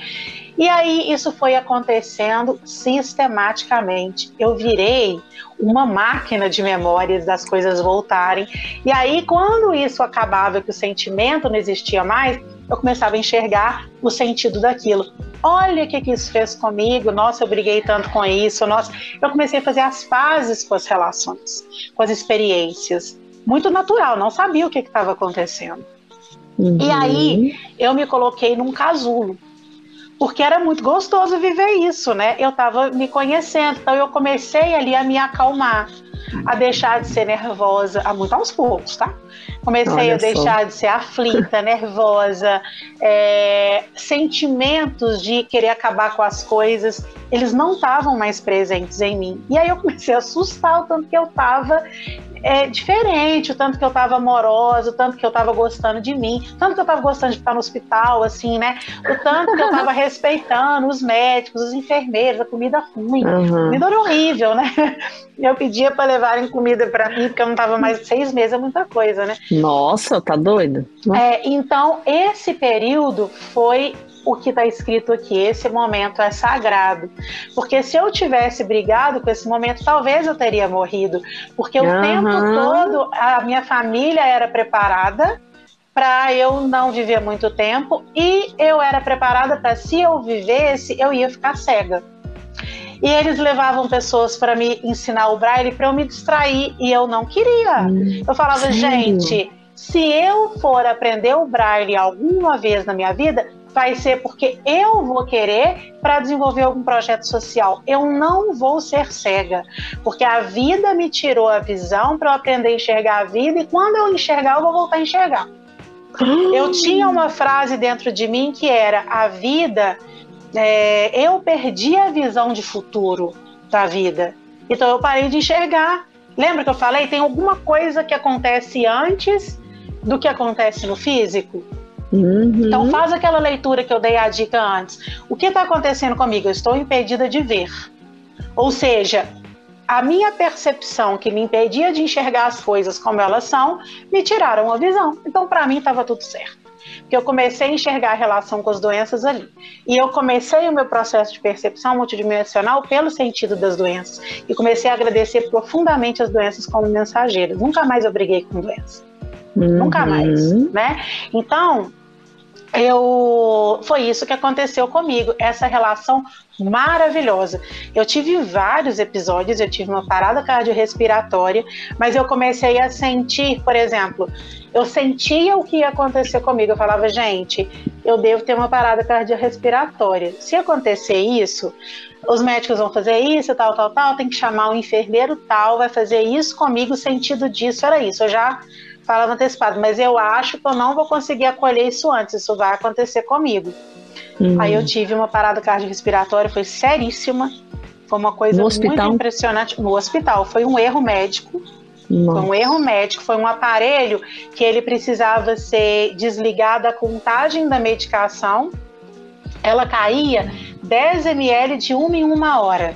E aí isso foi acontecendo sistematicamente. Eu virei uma máquina de memórias das coisas voltarem. E aí, quando isso acabava, que o sentimento não existia mais, eu começava a enxergar o sentido daquilo. Olha o que, que isso fez comigo, nossa, eu briguei tanto com isso, nossa. Eu comecei a fazer as fases com as relações, com as experiências. Muito natural, não sabia o que estava acontecendo. Uhum. E aí eu me coloquei num casulo porque era muito gostoso viver isso, né? Eu estava me conhecendo, então eu comecei ali a me acalmar, a deixar de ser nervosa, a muito aos poucos, tá? Comecei Olha a deixar só. de ser aflita, (laughs) nervosa, é, sentimentos de querer acabar com as coisas, eles não estavam mais presentes em mim. E aí eu comecei a assustar o tanto que eu estava é, diferente, o tanto que eu estava amorosa, o tanto que eu estava gostando de mim, o tanto que eu estava gostando de ficar no hospital, assim, né? O tanto que eu estava (laughs) respeitando os médicos, os enfermeiros, a comida ruim. Uhum. Comida era horrível, né? Eu pedia para levarem comida para mim, porque eu não estava mais seis meses, é muita coisa, né? Nossa, tá doido? É, então, esse período foi o que está escrito aqui, esse momento é sagrado. Porque se eu tivesse brigado com esse momento, talvez eu teria morrido. Porque uhum. o tempo todo a minha família era preparada para eu não viver muito tempo e eu era preparada para se eu vivesse, eu ia ficar cega. E eles levavam pessoas para me ensinar o braille para eu me distrair e eu não queria. Hum, eu falava, sério? gente, se eu for aprender o braille alguma vez na minha vida, vai ser porque eu vou querer para desenvolver algum projeto social. Eu não vou ser cega, porque a vida me tirou a visão para eu aprender a enxergar a vida e quando eu enxergar, eu vou voltar a enxergar. Eu tinha uma frase dentro de mim que era: a vida, é, eu perdi a visão de futuro da vida, então eu parei de enxergar. Lembra que eu falei? Tem alguma coisa que acontece antes do que acontece no físico? Uhum. Então faz aquela leitura que eu dei a dica antes. O que está acontecendo comigo? Eu estou impedida de ver. Ou seja, a minha percepção que me impedia de enxergar as coisas como elas são, me tiraram a visão. Então, para mim, estava tudo certo. Porque eu comecei a enxergar a relação com as doenças ali. E eu comecei o meu processo de percepção multidimensional pelo sentido das doenças. E comecei a agradecer profundamente as doenças como mensageiras. Nunca mais eu briguei com doença. Uhum. Nunca mais, né? Então, eu foi isso que aconteceu comigo, essa relação maravilhosa. Eu tive vários episódios, eu tive uma parada cardiorrespiratória, mas eu comecei a sentir, por exemplo, eu sentia o que ia acontecer comigo. Eu falava, gente, eu devo ter uma parada cardiorrespiratória. Se acontecer isso, os médicos vão fazer isso, tal, tal, tal, tem que chamar o enfermeiro tal, vai fazer isso comigo, o sentido disso era isso. Eu já falava antecipado, mas eu acho que eu não vou conseguir acolher isso antes, isso vai acontecer comigo. Uhum. Aí eu tive uma parada cardiorrespiratória, foi seríssima, foi uma coisa muito impressionante. No hospital, foi um erro médico. Nossa. Foi um erro médico, foi um aparelho que ele precisava ser desligado a contagem da medicação. Ela caía 10 ml de uma em uma hora.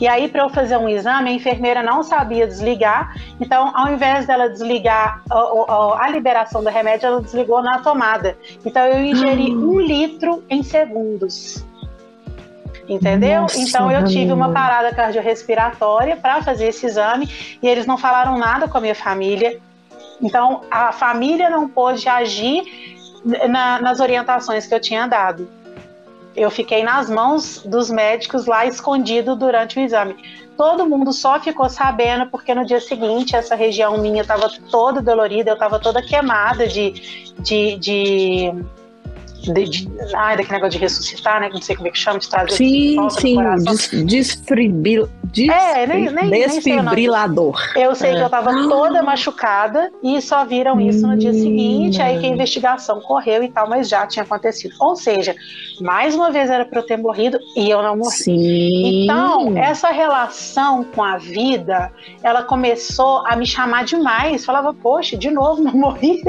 E aí, para eu fazer um exame, a enfermeira não sabia desligar, então, ao invés dela desligar a, a, a liberação do remédio, ela desligou na tomada. Então, eu ingeri hum. um litro em segundos. Entendeu? Nossa, então eu tive uma parada cardiorrespiratória para fazer esse exame e eles não falaram nada com a minha família. Então a família não pôde agir na, nas orientações que eu tinha dado eu fiquei nas mãos dos médicos lá escondido durante o exame. Todo mundo só ficou sabendo porque no dia seguinte essa região minha estava toda dolorida, eu estava toda queimada de, de, de de, de, ai, daquele negócio de ressuscitar, né? Não sei como é que chama, de trazer Sim, sim, des, desfibril, des, é, nem, nem, desfibrilador. Nem sei eu sei é. que eu estava toda machucada e só viram isso no dia seguinte, aí que a investigação correu e tal, mas já tinha acontecido. Ou seja, mais uma vez era para eu ter morrido e eu não morri. Sim. Então, essa relação com a vida, ela começou a me chamar demais. Falava, poxa, de novo, não (laughs) morri,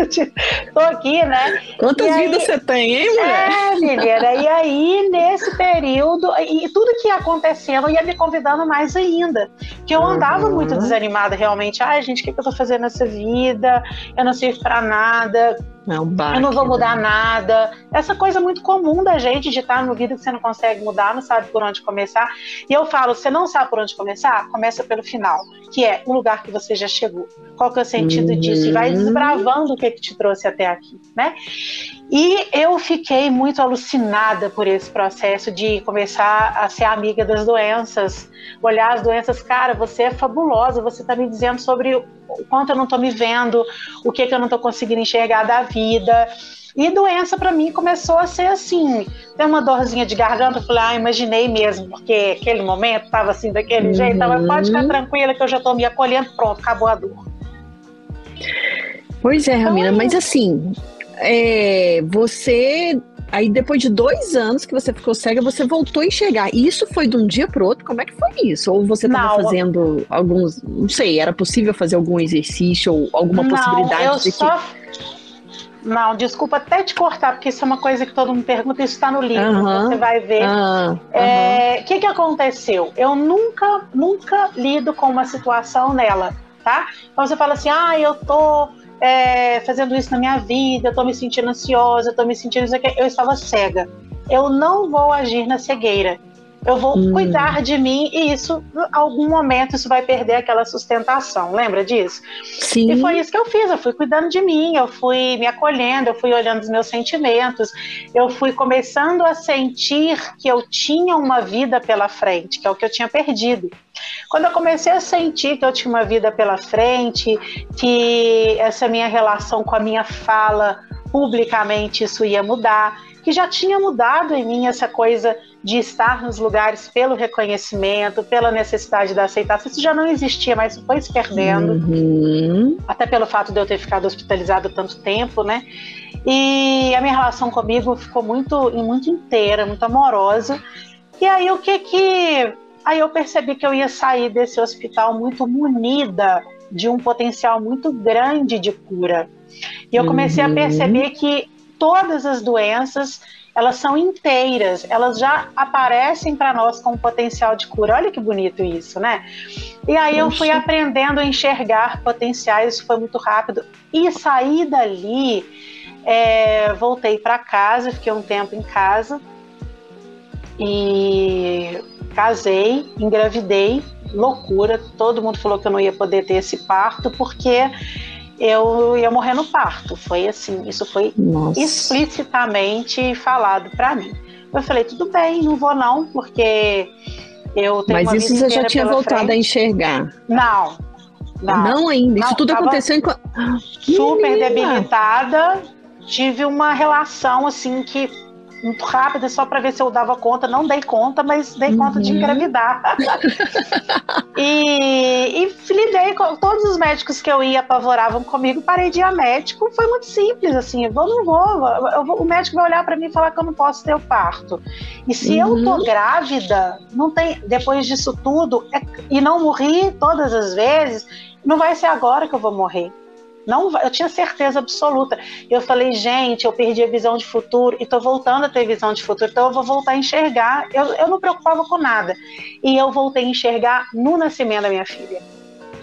tô aqui, né? Quantas e vidas aí, você tem, hein? mulher? É, menina. E aí, nesse período, e tudo que ia acontecendo ia me convidando mais ainda. Que eu andava uhum. muito desanimada, realmente. Ai, gente, o que, que eu tô fazendo nessa vida? Eu não sirvo pra nada é um baque, eu não vou mudar né? nada. Essa coisa muito comum da gente de estar no vida que você não consegue mudar, não sabe por onde começar. E eu falo, você não sabe por onde começar? Começa pelo final, que é o lugar que você já chegou. Qual que é o sentido uhum. disso? E vai desbravando o que, que te trouxe até aqui, né? E eu fiquei muito alucinada por esse processo de começar a ser amiga das doenças, olhar as doenças, cara, você é fabulosa, você está me dizendo sobre o quanto eu não estou me vendo, o que, que eu não estou conseguindo enxergar da vida. E doença para mim começou a ser assim, tem uma dorzinha de garganta, eu falei, ah, imaginei mesmo, porque aquele momento estava assim daquele uhum. jeito, então pode ficar tranquila que eu já estou me acolhendo, pronto, acabou a dor. Pois é, Ramina, então, mas assim, é, você Aí depois de dois anos que você ficou cega, você voltou a enxergar. E isso foi de um dia para outro? Como é que foi isso? Ou você estava fazendo alguns, não sei, era possível fazer algum exercício ou alguma não, possibilidade eu de só... que não, desculpa até te cortar, porque isso é uma coisa que todo mundo pergunta, isso está no livro, você vai ver. O uh é, que, que aconteceu? Eu nunca, nunca lido com uma situação nela, tá? Então você fala assim, ah, eu tô é, fazendo isso na minha vida, eu tô me sentindo ansiosa, eu tô me sentindo isso aqui. Eu estava cega. Eu não vou agir na cegueira. Eu vou hum. cuidar de mim e isso, em algum momento, isso vai perder aquela sustentação. Lembra disso? Sim. E foi isso que eu fiz. Eu fui cuidando de mim, eu fui me acolhendo, eu fui olhando os meus sentimentos, eu fui começando a sentir que eu tinha uma vida pela frente, que é o que eu tinha perdido. Quando eu comecei a sentir que eu tinha uma vida pela frente, que essa minha relação com a minha fala publicamente isso ia mudar, que já tinha mudado em mim essa coisa de estar nos lugares pelo reconhecimento, pela necessidade da aceitação. Isso já não existia, mas foi se perdendo. Uhum. Até pelo fato de eu ter ficado hospitalizado tanto tempo, né? E a minha relação comigo ficou muito, muito inteira, muito amorosa. E aí o que que Aí eu percebi que eu ia sair desse hospital muito munida de um potencial muito grande de cura. E eu comecei uhum. a perceber que todas as doenças elas são inteiras, elas já aparecem para nós com potencial de cura. Olha que bonito isso, né? E aí eu fui aprendendo a enxergar potenciais, isso foi muito rápido. E saí dali, é, voltei para casa, fiquei um tempo em casa e casei, engravidei, loucura. Todo mundo falou que eu não ia poder ter esse parto, porque eu ia morrer no parto. Foi assim, isso foi Nossa. explicitamente falado para mim. Eu falei, tudo bem, não vou não, porque eu tenho Mas isso você já tinha voltado frente. a enxergar? Não, não. Não, ainda. Não, isso tudo aconteceu em. super Menina! debilitada. Tive uma relação assim que muito rápida só para ver se eu dava conta. Não dei conta, mas dei conta de Uhum. engravidar. (laughs) e, e lidei com todos os médicos que eu ia apavoravam comigo. Parei de ir a médico. Foi muito simples assim. Eu vou, não vou. eu vou- o médico vai olhar para mim e falar que eu não posso ter o parto. E se eu tô Uhum. grávida, não tem. Depois disso tudo é- e não morri todas as vezes, não vai ser agora que eu vou morrer. Não, vai- eu tinha certeza absoluta. Eu falei, gente, eu perdi a visão de futuro e tô voltando a ter visão de futuro, então eu vou voltar a enxergar. Eu, eu não preocupava com nada. E eu voltei a enxergar no nascimento da minha filha.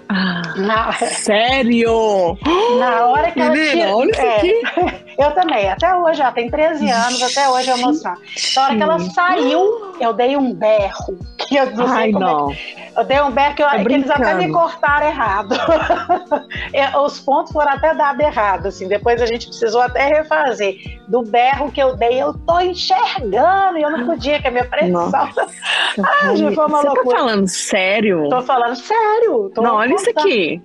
Ah, Na, sério? na hora que ela Menina, olha isso é, eu também, até hoje, ela tem 13 anos, até hoje é emoção. Na hora que ela saiu, eu dei um berro. Que eu não Ai, é que não. Eu dei um berro que, eu- Tá que eles até me cortaram errado. (laughs) É, Os pontos foram até dados errado, assim. Depois a gente precisou até refazer. Do berro que eu dei, eu tô enxergando e eu não podia, que a minha pressão. Nossa. (laughs) Ah, gente, foi uma Você tá loucura. falando sério? Tô falando sério. Tô Não, olha isso aqui.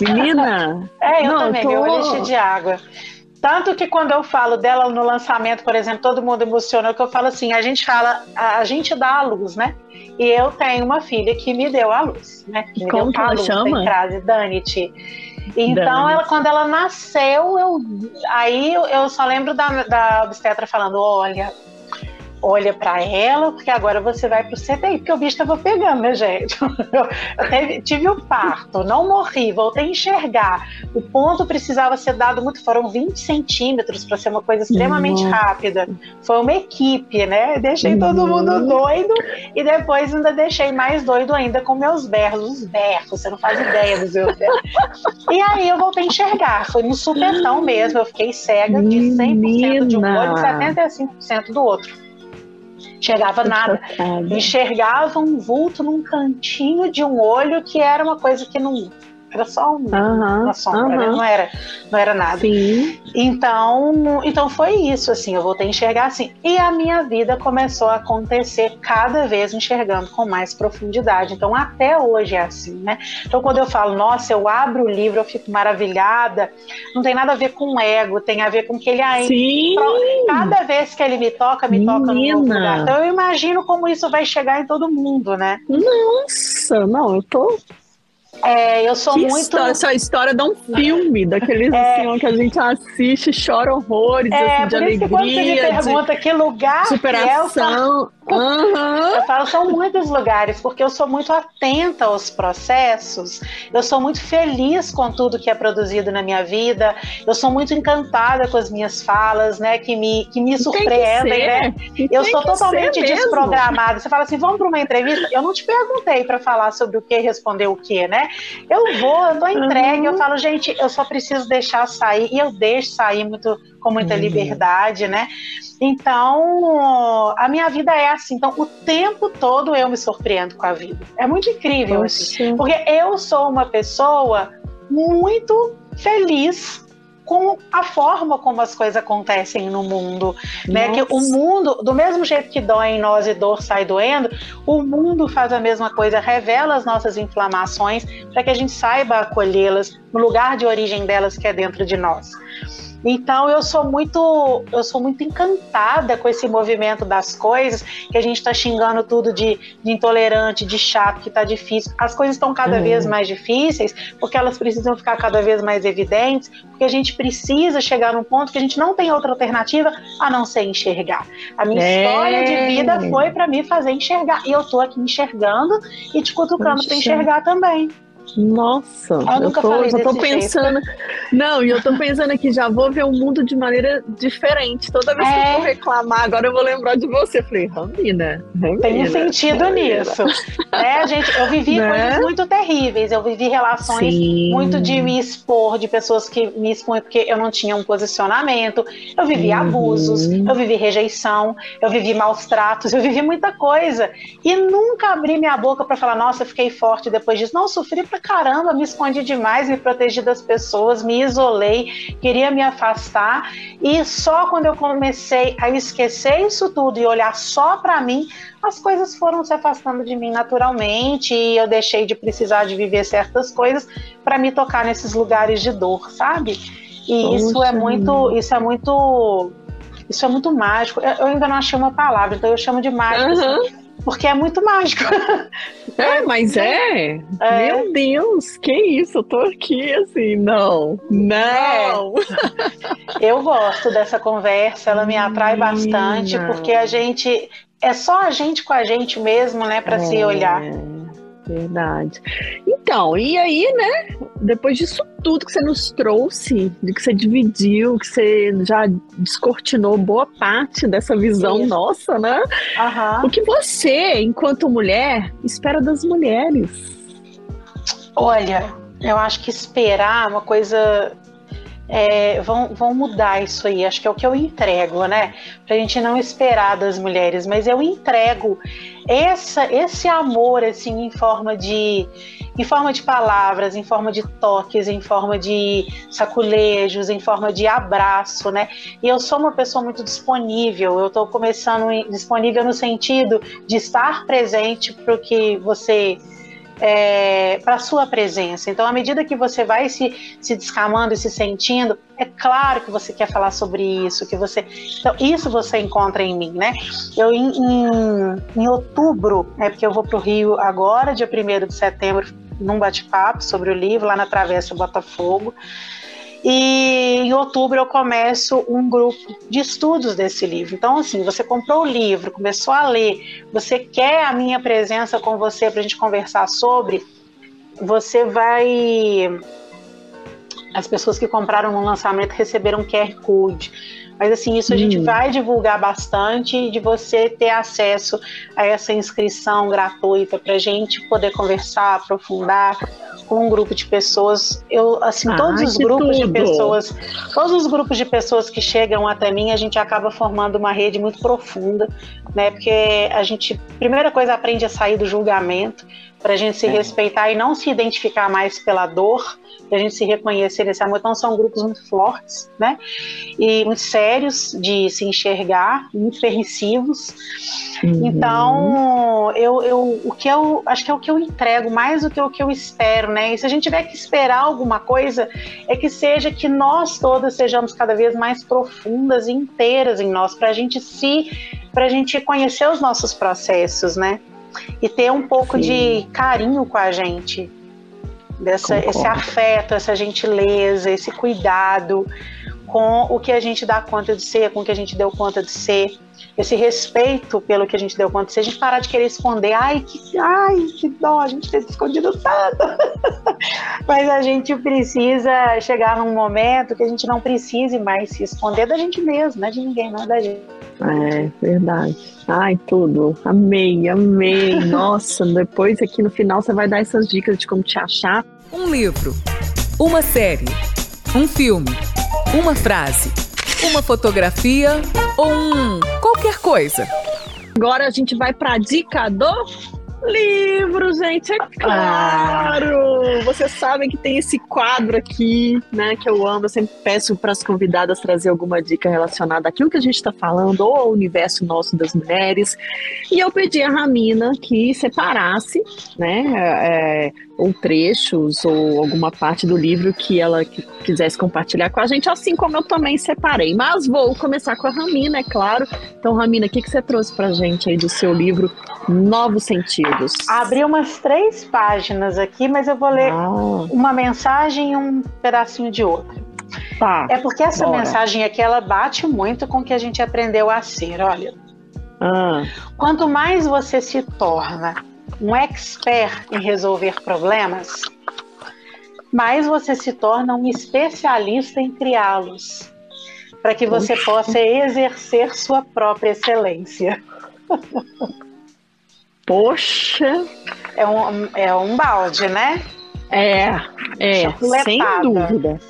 Menina. (laughs) É, eu Não, eu também, tô- meu olho de água. Tanto que quando eu falo dela no lançamento, por exemplo, todo mundo emociona, que eu falo assim, a gente fala, a, gente dá a luz, né? E eu tenho uma filha que me deu a luz, né? Que me Como deu que ela luz, chama? Tem frase, Danite. Então, ela, quando ela nasceu, eu, aí eu, eu só lembro da, da obstetra falando, olha, olha pra ela, porque agora você vai pro CTI, porque o bicho tava pegando, né, gente? (laughs) Eu, teve- tive o parto, não morri, voltei a enxergar. O ponto precisava ser dado muito, foram 20 centímetros para ser uma coisa extremamente Nossa. rápida. Foi uma equipe, né? Deixei todo Uhum. mundo doido e depois ainda deixei mais doido ainda com meus berros, os berros, você não faz ideia dos meus berros. e aí eu voltei a enxergar, foi no supetão mesmo, eu fiquei cega de 100% de um olho e Menina. 75% do outro. Chegava nada. Enxergava um vulto num cantinho de um olho que era uma coisa que não. Era só um- Aham, uma sombra, não, era, não era nada. Sim. Então, então foi isso, assim, eu voltei a enxergar assim. E a minha vida começou a acontecer cada vez enxergando com mais profundidade. Então, até hoje é assim, né? Então, quando eu falo, nossa, eu abro o livro, eu fico maravilhada, não tem nada a ver com ego, tem a ver com que ele ainda. Sim. Cada vez que ele me toca, me toca num novo Menina. lugar. Então, eu imagino como isso vai chegar em todo mundo, né? Nossa, não, eu tô. É, eu sou que muito. história, essa história dá um filme, daqueles assim, ó, que a gente assiste, chora horrores, É, assim, de que quando você me alegria, de pergunta que lugar que é, eu. Aham. Eu falo, são muitos lugares, porque eu sou muito atenta aos processos, eu sou muito feliz com tudo que é produzido na minha vida, eu sou muito encantada com as minhas falas, né, que me, que me que surpreendem, né? E Eu tem sou que totalmente desprogramada. Você fala assim, vamos para uma entrevista? Eu não te perguntei para falar sobre o que, responder o que, né? Eu vou, eu tô entregue, Uhum. eu falo, gente, eu só preciso deixar sair, e eu deixo sair muito, com muita Uhum. liberdade, né? Então, a minha vida é assim. Então, o tempo todo eu me surpreendo com a vida. É muito incrível, assim. Porque eu sou uma pessoa muito feliz com a forma como as coisas acontecem no mundo, né? Que o Nossa. mundo, do mesmo jeito que dói em nós e dor sai doendo, o mundo faz a mesma coisa, revela as nossas inflamações para que a gente saiba acolhê-las no lugar de origem delas que é dentro de nós. Então eu sou muito, eu sou muito encantada com esse movimento das coisas, que a gente está xingando tudo de, de intolerante, de chato, que está difícil. As coisas estão cada Uhum. vez mais difíceis, porque elas precisam ficar cada vez mais evidentes, porque a gente precisa chegar num ponto que a gente não tem outra alternativa a não ser enxergar. A minha É. história de vida foi para me fazer enxergar. E eu tô aqui enxergando e te cutucando para enxergar também. Nossa, Eu eu, nunca tô, falei já tô desse jeito. pensando. Não, e eu tô pensando aqui, já vou ver o mundo de maneira diferente. Toda vez que É. eu vou reclamar, agora eu vou lembrar de você. Eu falei, Ramina, Ramina. Tem sentido Ramina. nisso. né, gente? Eu vivi Né? coisas muito terríveis. Eu vivi relações Sim. muito de me expor, de pessoas que me expõem porque eu não tinha um posicionamento. Eu vivi Uhum. abusos, eu vivi rejeição, eu vivi maus tratos, eu vivi muita coisa. E nunca abri minha boca para falar, nossa, eu fiquei forte depois disso. Não, sofri pra pra caramba, me escondi demais, me protegi das pessoas, me isolei, queria me afastar. E só quando eu comecei a esquecer isso tudo e olhar só para mim, as coisas foram se afastando de mim naturalmente e eu deixei de precisar de viver certas coisas para me tocar nesses lugares de dor, sabe? E Poxa. isso é muito, isso é muito, isso é muito mágico. Eu ainda não achei uma palavra, então eu chamo de mágico. Uhum. Assim, porque é muito mágico. (laughs) É, mas é. é. Meu Deus, que isso? Eu tô aqui assim, não, não. É. Eu gosto dessa conversa, ela me atrai bastante, porque a gente é só a gente com a gente mesmo, né, para é. se olhar. Verdade. Então, e aí, né? Depois disso tudo que você nos trouxe, de que você dividiu, que você já descortinou boa parte dessa visão Isso. nossa, né? Uhum. O que você, enquanto mulher, espera das mulheres? Olha, eu acho que esperar é uma coisa é, vão, vão mudar isso aí. Acho que é o que eu entrego, né? Pra gente não esperar das mulheres, mas eu entrego essa, esse amor assim em forma de em forma de palavras, em forma de toques, em forma de saculejos, em forma de abraço, né? E eu sou uma pessoa muito disponível. Eu estou começando disponível no sentido de estar presente para o que você é, para a sua presença. Então, à medida que você vai se, se descamando e se sentindo, é claro que você quer falar sobre isso, que você. Então, isso você encontra em mim, né? Eu, em, em, em outubro, é porque eu vou para o Rio agora, dia 1 de setembro, num bate-papo sobre o livro, lá na Travessa Botafogo. E em outubro eu começo um grupo de estudos desse livro. Então, assim, você comprou o livro, começou a ler, você quer a minha presença com você para a gente conversar sobre, você vai. As pessoas que compraram no lançamento receberam um QR Code. Mas assim, isso a gente hum. vai divulgar bastante de você ter acesso a essa inscrição gratuita para a gente poder conversar, aprofundar com um grupo de pessoas. Eu, assim, ah, todos os grupos tudo. de pessoas, todos os grupos de pessoas que chegam até mim, a gente acaba formando uma rede muito profunda, né? Porque a gente, primeira coisa, aprende a sair do julgamento, para a gente se é. respeitar e não se identificar mais pela dor, para a gente se reconhecer nesse amor. Então, são grupos muito fortes, né? E muito sérios de se enxergar, muito permissivos. Uhum. Então, eu, eu, o que eu acho que é o que eu entrego mais do que o que eu espero, né? E se a gente tiver que esperar alguma coisa, é que seja que nós todas sejamos cada vez mais profundas e inteiras em nós, para a gente se, para a gente conhecer os nossos processos, né? E ter um pouco Sim. de carinho com a gente, dessa, esse afeto, essa gentileza, esse cuidado com o que a gente dá conta de ser, com o que a gente deu conta de ser, esse respeito pelo que a gente deu conta ser, a gente parar de querer esconder, ai que, ai, que dó, a gente ter escondido tanto. (laughs) Mas a gente precisa chegar num momento que a gente não precise mais se esconder da gente mesmo, não é de ninguém, não é da gente. É, verdade. Ai, tudo. Amei, amei. (laughs) Nossa, depois aqui no final você vai dar essas dicas de como te achar. Um livro, uma série, um filme, uma frase, uma fotografia ou um qualquer coisa. Agora a gente vai para a dica do Livro, gente, é claro! Ah. Vocês sabem que tem esse quadro aqui, né, que eu amo. Eu sempre peço para as convidadas trazer alguma dica relacionada àquilo que a gente está falando, ou ao universo nosso das mulheres. E eu pedi a Ramina que separasse, né, é, ou trechos ou alguma parte do livro que ela quisesse compartilhar com a gente, assim como eu também separei. Mas vou começar com a Ramina, é claro. Então, Ramina, o que, que você trouxe para a gente aí do seu livro Novos Sentidos? Abri umas três páginas aqui, mas eu vou ler ah. uma mensagem e um pedacinho de outra. Tá, é porque essa bora. mensagem aqui ela bate muito com o que a gente aprendeu a ser. Olha, ah. quanto mais você se torna um expert em resolver problemas, mais você se torna um especialista em criá-los, para que você possa exercer sua própria excelência. (laughs) Poxa! É um, é um balde, né? É, é, sem dúvida.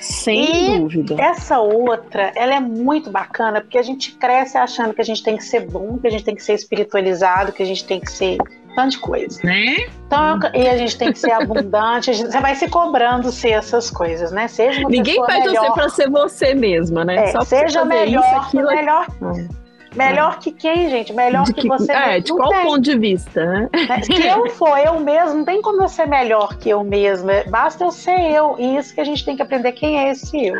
Sem e dúvida. Essa outra, ela é muito bacana, porque a gente cresce achando que a gente tem que ser bom, que a gente tem que ser espiritualizado, que a gente tem que ser tanto de coisa. Né? Então, e a gente tem que ser abundante, gente, você vai se cobrando ser essas coisas, né? Seja uma Ninguém pede melhor. você para ser você mesma, né? É, Só seja melhor, isso, aquilo, melhor. É. Melhor que quem, gente? Melhor que, que você. É, de qual tem. ponto de vista, né? Se (laughs) eu for eu mesmo, não tem como eu ser melhor que eu mesma. Basta eu ser eu. E isso que a gente tem que aprender quem é esse eu.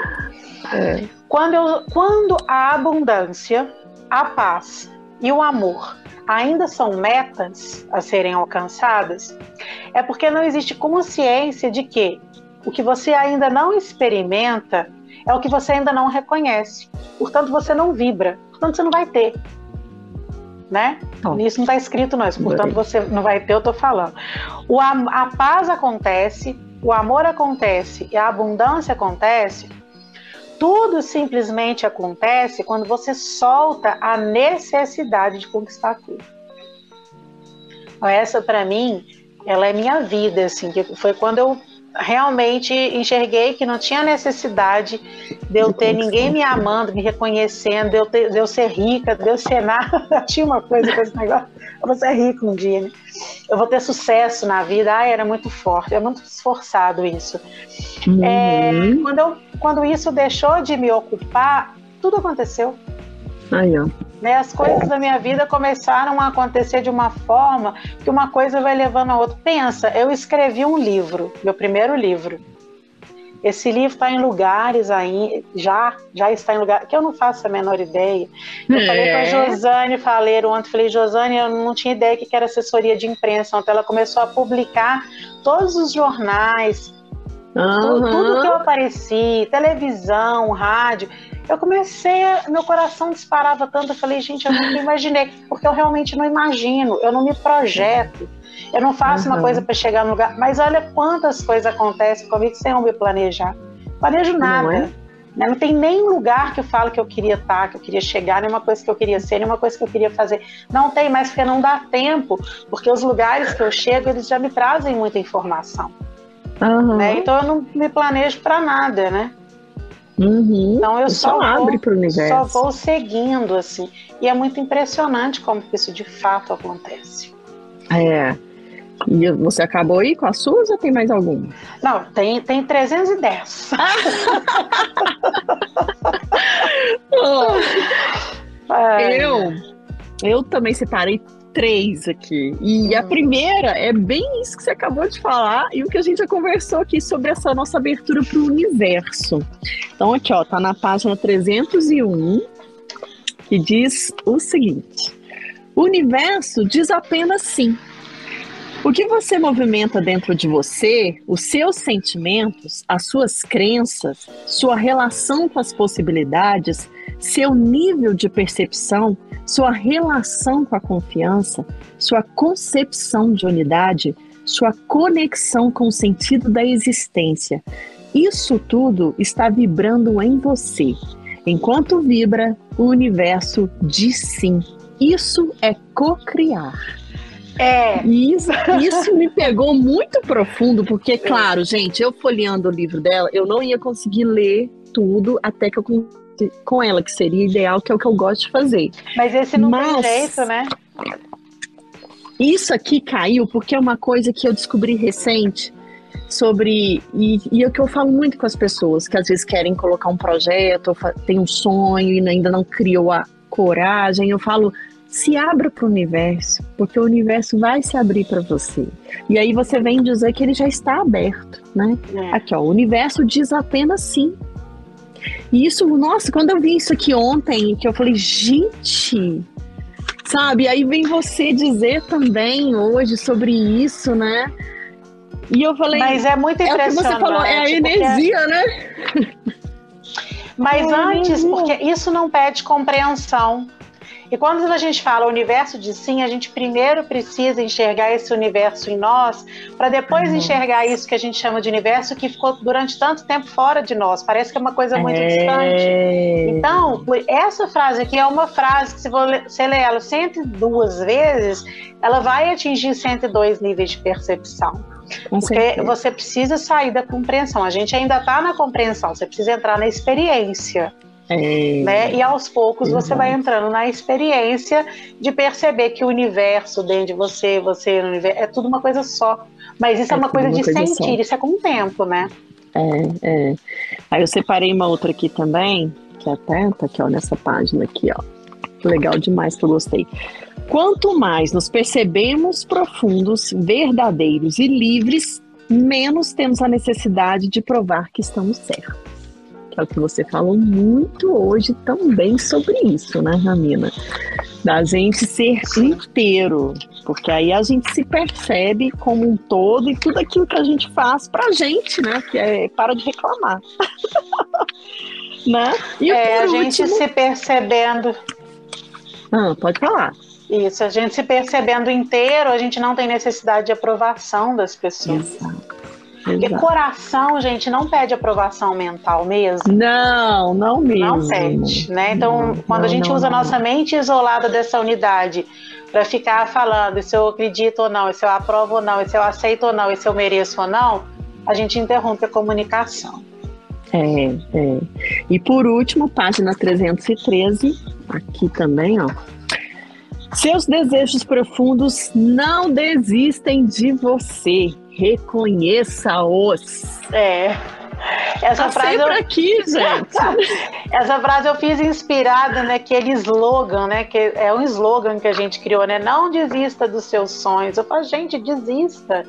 É. Quando, eu, quando a abundância, a paz e o amor ainda são metas a serem alcançadas, é porque não existe consciência de que o que você ainda não experimenta é o que você ainda não reconhece. Portanto, você não vibra portanto você não vai ter. Né? Oh. Isso não está escrito, não. Isso, portanto, você não vai ter, eu estou falando. O, a, a paz acontece, o amor acontece e a abundância acontece. Tudo simplesmente acontece quando você solta a necessidade de conquistar tudo. Essa, para mim, ela é minha vida, assim, que foi quando eu realmente enxerguei que não tinha necessidade de eu ter ninguém me amando, me reconhecendo, de eu, ter, de eu ser rica, de eu ser nada. (laughs) tinha uma coisa com esse negócio. Eu vou ser rico um dia, né? Eu vou ter sucesso na vida. Ah, era muito forte, é muito esforçado isso. Uhum. É, quando, eu, quando isso deixou de me ocupar, tudo aconteceu. Aí, ó. Né, as coisas da minha vida começaram a acontecer de uma forma que uma coisa vai levando a outra. Pensa, eu escrevi um livro, meu primeiro livro. Esse livro está em lugares aí, já, já está em lugar que eu não faço a menor ideia. Eu é. falei com a é. Josane Faleiro ontem, falei, Josane, eu não tinha ideia que era assessoria de imprensa. Ontem ela começou a publicar todos os jornais, uhum. tudo, tudo que eu apareci, televisão, rádio eu comecei, meu coração disparava tanto, eu falei, gente, eu nunca imaginei, porque eu realmente não imagino, eu não me projeto, eu não faço uhum. uma coisa para chegar no lugar, mas olha quantas coisas acontecem comigo sem eu me planejar. Planejo nada. Não, é? né? não tem nem lugar que eu falo que eu queria estar, que eu queria chegar, nenhuma coisa que eu queria ser, nenhuma coisa que eu queria fazer. Não tem mais, porque não dá tempo, porque os lugares que eu chego, eles já me trazem muita informação. Uhum. Né? Então eu não me planejo para nada, né? Uhum. Então eu só, só abre para o universo. Só vou seguindo assim. E é muito impressionante como isso de fato acontece. É. E você acabou aí com as suas ou tem mais alguma? Não, tem, tem 310. oh, (laughs) eu, eu também separei três aqui. E a primeira é bem isso que você acabou de falar e o que a gente já conversou aqui sobre essa nossa abertura para o universo. Então, aqui, ó, tá na página 301, que diz o seguinte: O universo diz apenas sim. O que você movimenta dentro de você, os seus sentimentos, as suas crenças, sua relação com as possibilidades, seu nível de percepção, sua relação com a confiança, sua concepção de unidade, sua conexão com o sentido da existência. Isso tudo está vibrando em você. Enquanto vibra, o universo diz sim. Isso é co-criar. É. Isso, isso me pegou muito profundo, porque, claro, gente, eu folheando o livro dela, eu não ia conseguir ler tudo até que eu com ela, que seria ideal, que é o que eu gosto de fazer. Mas esse não Mas, tem jeito, né? Isso aqui caiu porque é uma coisa que eu descobri recente sobre. E, e é o que eu falo muito com as pessoas, que às vezes querem colocar um projeto, tem um sonho e ainda não criou a coragem. Eu falo, se abra para o universo, porque o universo vai se abrir para você. E aí você vem dizer que ele já está aberto, né? É. Aqui, ó, o universo diz apenas sim. E isso, nossa, quando eu vi isso aqui ontem, que eu falei, gente, sabe? Aí vem você dizer também hoje sobre isso, né? E eu falei. Mas é muito impressionante. É o que você falou, é a energia, porque... né? Mas é antes, porque isso não pede compreensão. E quando a gente fala universo de sim, a gente primeiro precisa enxergar esse universo em nós, para depois uhum. enxergar isso que a gente chama de universo que ficou durante tanto tempo fora de nós. Parece que é uma coisa muito é... distante. Então, essa frase aqui é uma frase que, se você ler ela 102 vezes, ela vai atingir 102 níveis de percepção. Com Porque certeza. você precisa sair da compreensão. A gente ainda está na compreensão, você precisa entrar na experiência. É... Né? E aos poucos Exato. você vai entrando na experiência de perceber que o universo dentro de você, você no universo, é tudo uma coisa só. Mas isso é, é uma coisa uma de coisa sentir, só. isso é com o tempo, né? É, é. Aí eu separei uma outra aqui também, que até tá aqui, ó, nessa página aqui, ó. Legal demais que eu gostei. Quanto mais nos percebemos profundos, verdadeiros e livres, menos temos a necessidade de provar que estamos certos. Que é o que você falou muito hoje também sobre isso, né, Ramina? Da gente ser inteiro, porque aí a gente se percebe como um todo e tudo aquilo que a gente faz pra gente, né? Que é para de reclamar. (laughs) né? E é, a último... gente se percebendo. Ah, pode falar. Isso, a gente se percebendo inteiro, a gente não tem necessidade de aprovação das pessoas. Exato. Porque coração, gente, não pede aprovação mental mesmo. Não, não mesmo. Não pede, né? Então, não, quando a gente não, usa não. nossa mente isolada dessa unidade para ficar falando se eu acredito ou não, se eu aprovo ou não, se eu aceito ou não, se eu mereço ou não, a gente interrompe a comunicação. É, é. E por último, página 313, aqui também, ó. Seus desejos profundos não desistem de você. Reconheça-os. É. Essa tá frase sempre eu... aqui, gente. (laughs) Essa frase eu fiz inspirada naquele slogan, né? Que é um slogan que a gente criou, né? Não desista dos seus sonhos. Eu falo, gente, desista.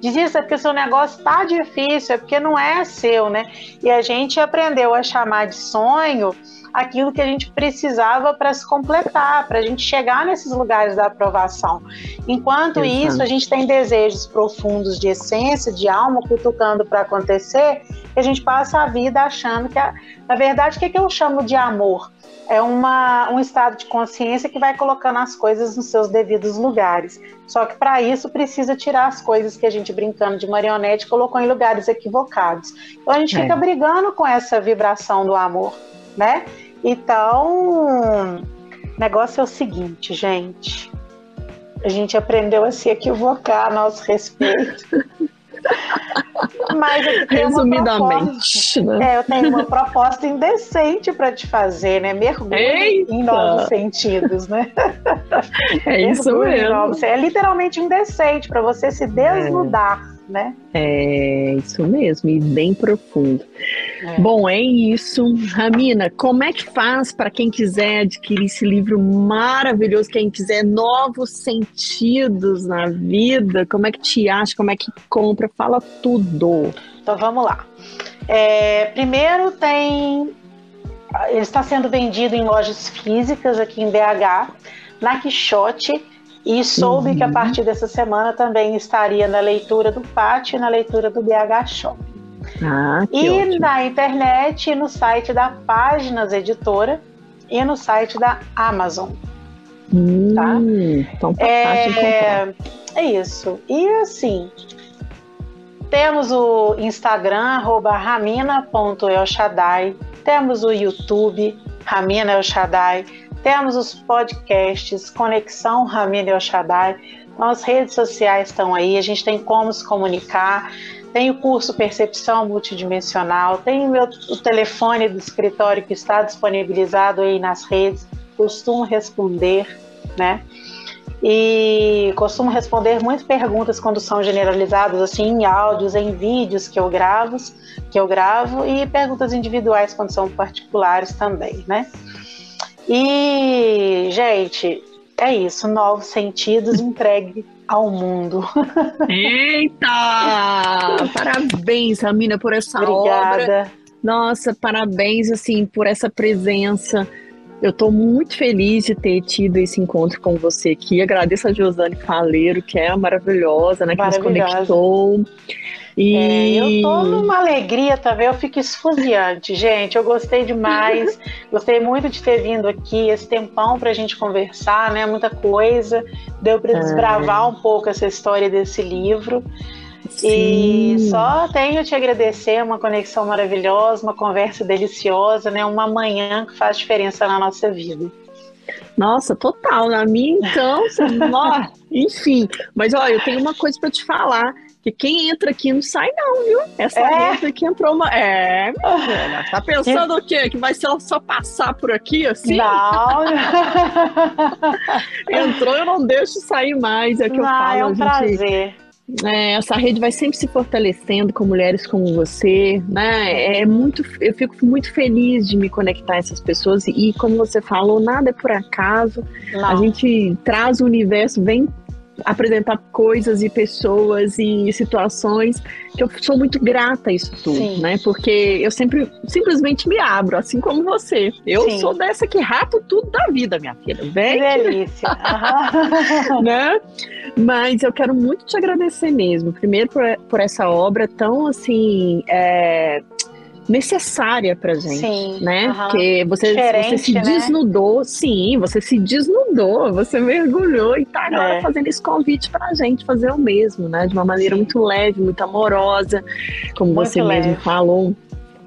Desista porque seu negócio tá difícil, é porque não é seu, né? E a gente aprendeu a chamar de sonho aquilo que a gente precisava para se completar, para a gente chegar nesses lugares da aprovação. Enquanto isso, a gente tem desejos profundos de essência, de alma, cutucando para acontecer, e a gente passa a vida achando que, a, na verdade, o que, é que eu chamo de amor? é uma, um estado de consciência que vai colocando as coisas nos seus devidos lugares. Só que para isso precisa tirar as coisas que a gente brincando de marionete colocou em lugares equivocados. Então a gente é. fica brigando com essa vibração do amor, né? Então, o negócio é o seguinte, gente. A gente aprendeu a se equivocar a nosso respeito. Mas tem Resumidamente, uma né? É, eu tenho uma proposta indecente para te fazer, né? Mergulho em novos sentidos, né? É isso mesmo. É literalmente indecente para você se desnudar. É né? É isso mesmo, e bem profundo. É. Bom, é isso. Ramina, como é que faz para quem quiser adquirir esse livro maravilhoso, quem quiser novos sentidos na vida? Como é que te acha? Como é que compra? Fala tudo. Então vamos lá. É, primeiro tem. Ele está sendo vendido em lojas físicas aqui em BH, na Quixote e soube uhum. que a uhum. partir dessa semana também estaria na leitura do Pátio e na leitura do BH Shopping. Ah, e ótimo. na internet, no site da Páginas Editora e no site da Amazon. Hum, tá? Então tá é, é isso. E assim, temos o Instagram, ramina.elshadai, temos o YouTube, Ramina El Shaddai, temos os podcasts Conexão Ramiro El Shaddai. Então, as redes sociais estão aí, a gente tem como se comunicar. Tem o curso Percepção Multidimensional, tem o, meu, o telefone do escritório que está disponibilizado aí nas redes. Costumo responder, né? e costumo responder muitas perguntas quando são generalizadas assim em áudios, em vídeos que eu gravo, que eu gravo e perguntas individuais quando são particulares também, né? E, gente, é isso. Novos sentidos entregue ao mundo. (laughs) Eita! parabéns, Ramina, por essa Obrigada. obra. Nossa, parabéns, assim, por essa presença. Eu estou muito feliz de ter tido esse encontro com você aqui. Agradeço a Josane Faleiro, que é maravilhosa, né? Que nos conectou. E... É, eu tô numa alegria também, eu fico esfuziante, gente. Eu gostei demais, (laughs) gostei muito de ter vindo aqui, esse tempão pra gente conversar, né? Muita coisa. Deu para é. desbravar um pouco essa história desse livro. Sim. E só tenho a te agradecer, uma conexão maravilhosa, uma conversa deliciosa, né? Uma manhã que faz diferença na nossa vida. Nossa, total. Na minha, então, (laughs) enfim. Mas olha, eu tenho uma coisa para te falar. Que quem entra aqui não sai, não, viu? Essa é. rede aqui entrou uma. É, minha Tá pensando o quê? Que vai ser só passar por aqui assim? Não. (laughs) (laughs) Entrou, eu não deixo sair mais. É que não, eu falo. É um gente... prazer. É, essa rede vai sempre se fortalecendo com mulheres como você, né? É muito, eu fico muito feliz de me conectar a essas pessoas e, como você falou, nada é por acaso. Não. A gente traz o universo, vem apresentar coisas e pessoas e situações que eu sou muito grata a isso tudo, Sim. né? Porque eu sempre simplesmente me abro, assim como você. Eu Sim. sou dessa que rato tudo da vida, minha filha. Vem. Que delícia. (laughs) né? Mas eu quero muito te agradecer mesmo. Primeiro por, por essa obra tão assim. É, necessária pra gente, sim, né? Uh -huh. Porque você, você se né? desnudou, sim, você se desnudou, você mergulhou e tá agora é. fazendo esse convite pra gente fazer o mesmo, né? De uma maneira sim. muito leve, muito amorosa, como muito você leve. mesmo falou.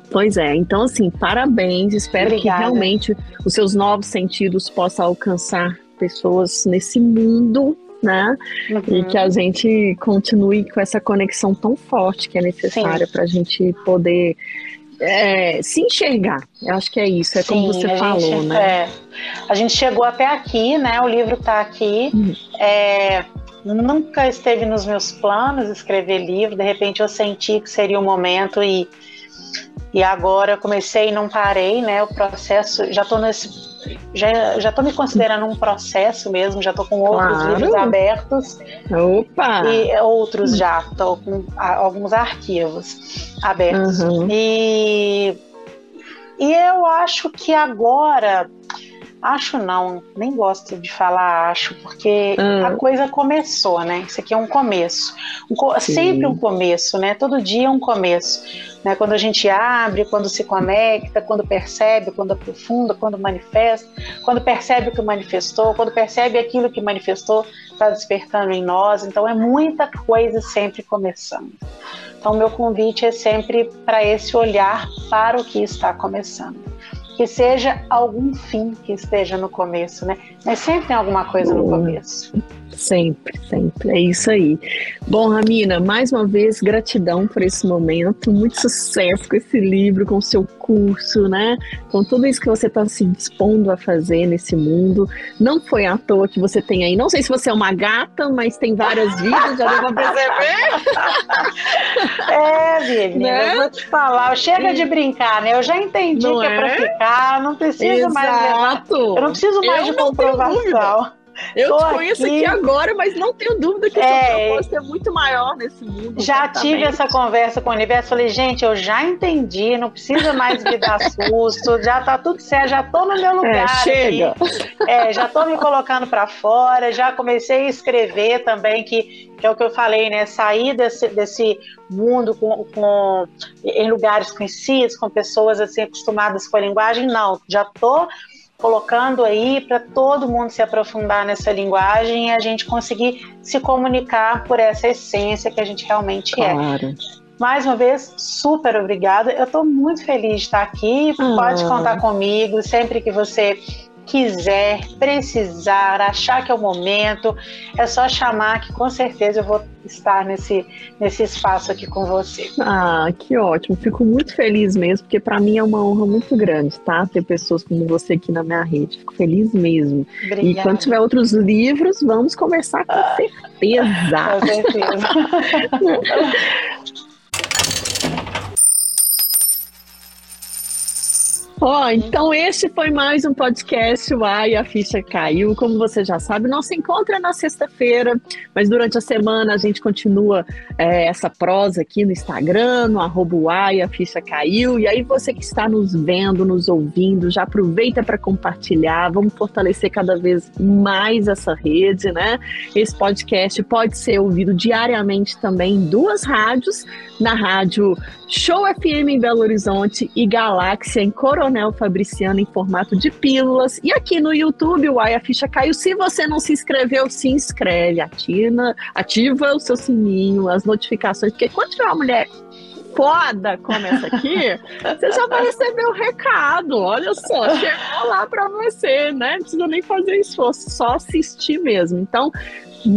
Pois é, então assim, parabéns, espero Obrigada. que realmente os seus novos sentidos possam alcançar pessoas nesse mundo né? Uhum. E que a gente continue com essa conexão tão forte que é necessária para a gente poder é, se enxergar. Eu acho que é isso, é Sim, como você falou, gente, né? É, a gente chegou até aqui, né? O livro está aqui. Uhum. É, nunca esteve nos meus planos escrever livro, de repente eu senti que seria o momento e, e agora comecei e não parei, né? O processo, já estou nesse já já estou me considerando um processo mesmo, já estou com outros claro. livros abertos. Opa! E outros já, estou com alguns arquivos abertos. Uhum. E, e eu acho que agora Acho não, nem gosto de falar acho, porque hum. a coisa começou, né? Isso aqui é um começo. Um, sempre um começo, né? Todo dia é um começo. Né? Quando a gente abre, quando se conecta, quando percebe, quando aprofunda, quando manifesta, quando percebe o que manifestou, quando percebe aquilo que manifestou, está despertando em nós. Então é muita coisa sempre começando. Então, meu convite é sempre para esse olhar para o que está começando que seja algum fim que esteja no começo, né? Mas sempre tem alguma coisa no começo. Sempre, sempre. É isso aí. Bom, Ramina, mais uma vez, gratidão por esse momento. Muito sucesso com esse livro, com o seu curso, né? Com tudo isso que você está se dispondo a fazer nesse mundo. Não foi à toa que você tem aí. Não sei se você é uma gata, mas tem várias vidas, já deu pra perceber. (laughs) é, Vivi, né? eu vou te falar. Chega de brincar, né? Eu já entendi não que é, é pra ficar, não preciso Exato. mais. Eu não preciso mais eu de comprovação. Eu Tô te conheço aqui. aqui. agora, mas não tenho dúvida que é, o é. propósito é muito maior nesse mundo. Já tive essa conversa com o universo. Falei, gente, eu já entendi, não precisa mais me dar (laughs) susto, já tá tudo certo, já tô no meu é, lugar. É, chega. É, já tô me colocando para fora, já comecei a escrever também, que, que é o que eu falei, né? Sair desse, desse mundo com, com, em lugares conhecidos, com pessoas assim acostumadas com a linguagem, não, já tô colocando aí para todo mundo se aprofundar nessa linguagem e a gente conseguir se comunicar por essa essência que a gente realmente é. claro. é. Mais uma vez, super obrigada. Eu estou muito feliz de estar aqui. Ah. Pode contar comigo sempre que você quiser, precisar, achar que é o momento, é só chamar que com certeza eu vou estar nesse, nesse espaço aqui com você. Ah, que ótimo. Fico muito feliz mesmo, porque para mim é uma honra muito grande, tá? Ter pessoas como você aqui na minha rede. Fico feliz mesmo. Obrigada. E quando tiver outros livros, vamos conversar com ah, certeza. Com certeza. (laughs) (laughs) Ó, oh, então esse foi mais um podcast Uai, a ficha caiu. Como você já sabe, não se encontra na sexta-feira, mas durante a semana a gente continua é, essa prosa aqui no Instagram, no arroba a ficha caiu. E aí você que está nos vendo, nos ouvindo, já aproveita para compartilhar. Vamos fortalecer cada vez mais essa rede, né? Esse podcast pode ser ouvido diariamente também em duas rádios, na rádio Show FM em Belo Horizonte e Galáxia em Coronel Fabriciano em formato de pílulas. E aqui no YouTube, o Ai a Ficha Caiu. Se você não se inscreveu, se inscreve, ativa, ativa o seu sininho, as notificações, porque quando tiver uma mulher foda como essa aqui, (laughs) você já vai receber o recado. Olha só, chegou lá para você, né? Não precisa nem fazer esforço, só assistir mesmo. Então,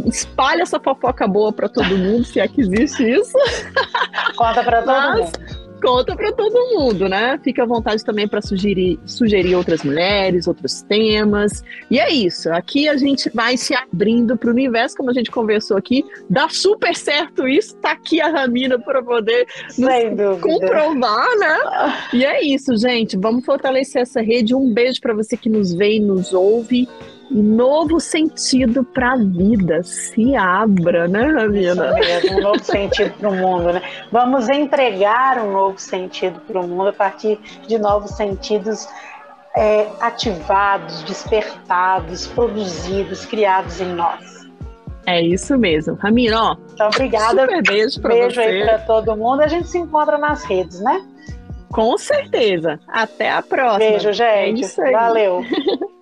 espalha essa fofoca boa para todo mundo, se é que existe isso. Conta para todo Mas, mundo conta para todo mundo, né? Fica à vontade também para sugerir, sugerir outras mulheres, outros temas. E é isso. Aqui a gente vai se abrindo para o universo, como a gente conversou aqui. Dá super certo isso. Tá aqui a Ramina para poder comprovar, né? E é isso, gente. Vamos fortalecer essa rede. Um beijo para você que nos vê e nos ouve novo sentido para a vida. Se abra, né, Ravina? Isso mesmo, um novo sentido para o mundo, né? Vamos entregar um novo sentido para o mundo a partir de novos sentidos é, ativados, despertados, produzidos, criados em nós. É isso mesmo. Ramiro, ó. Então, obrigada. Super beijo para você. Beijo aí para todo mundo. A gente se encontra nas redes, né? Com certeza. Até a próxima. Beijo, gente. É Valeu. (laughs)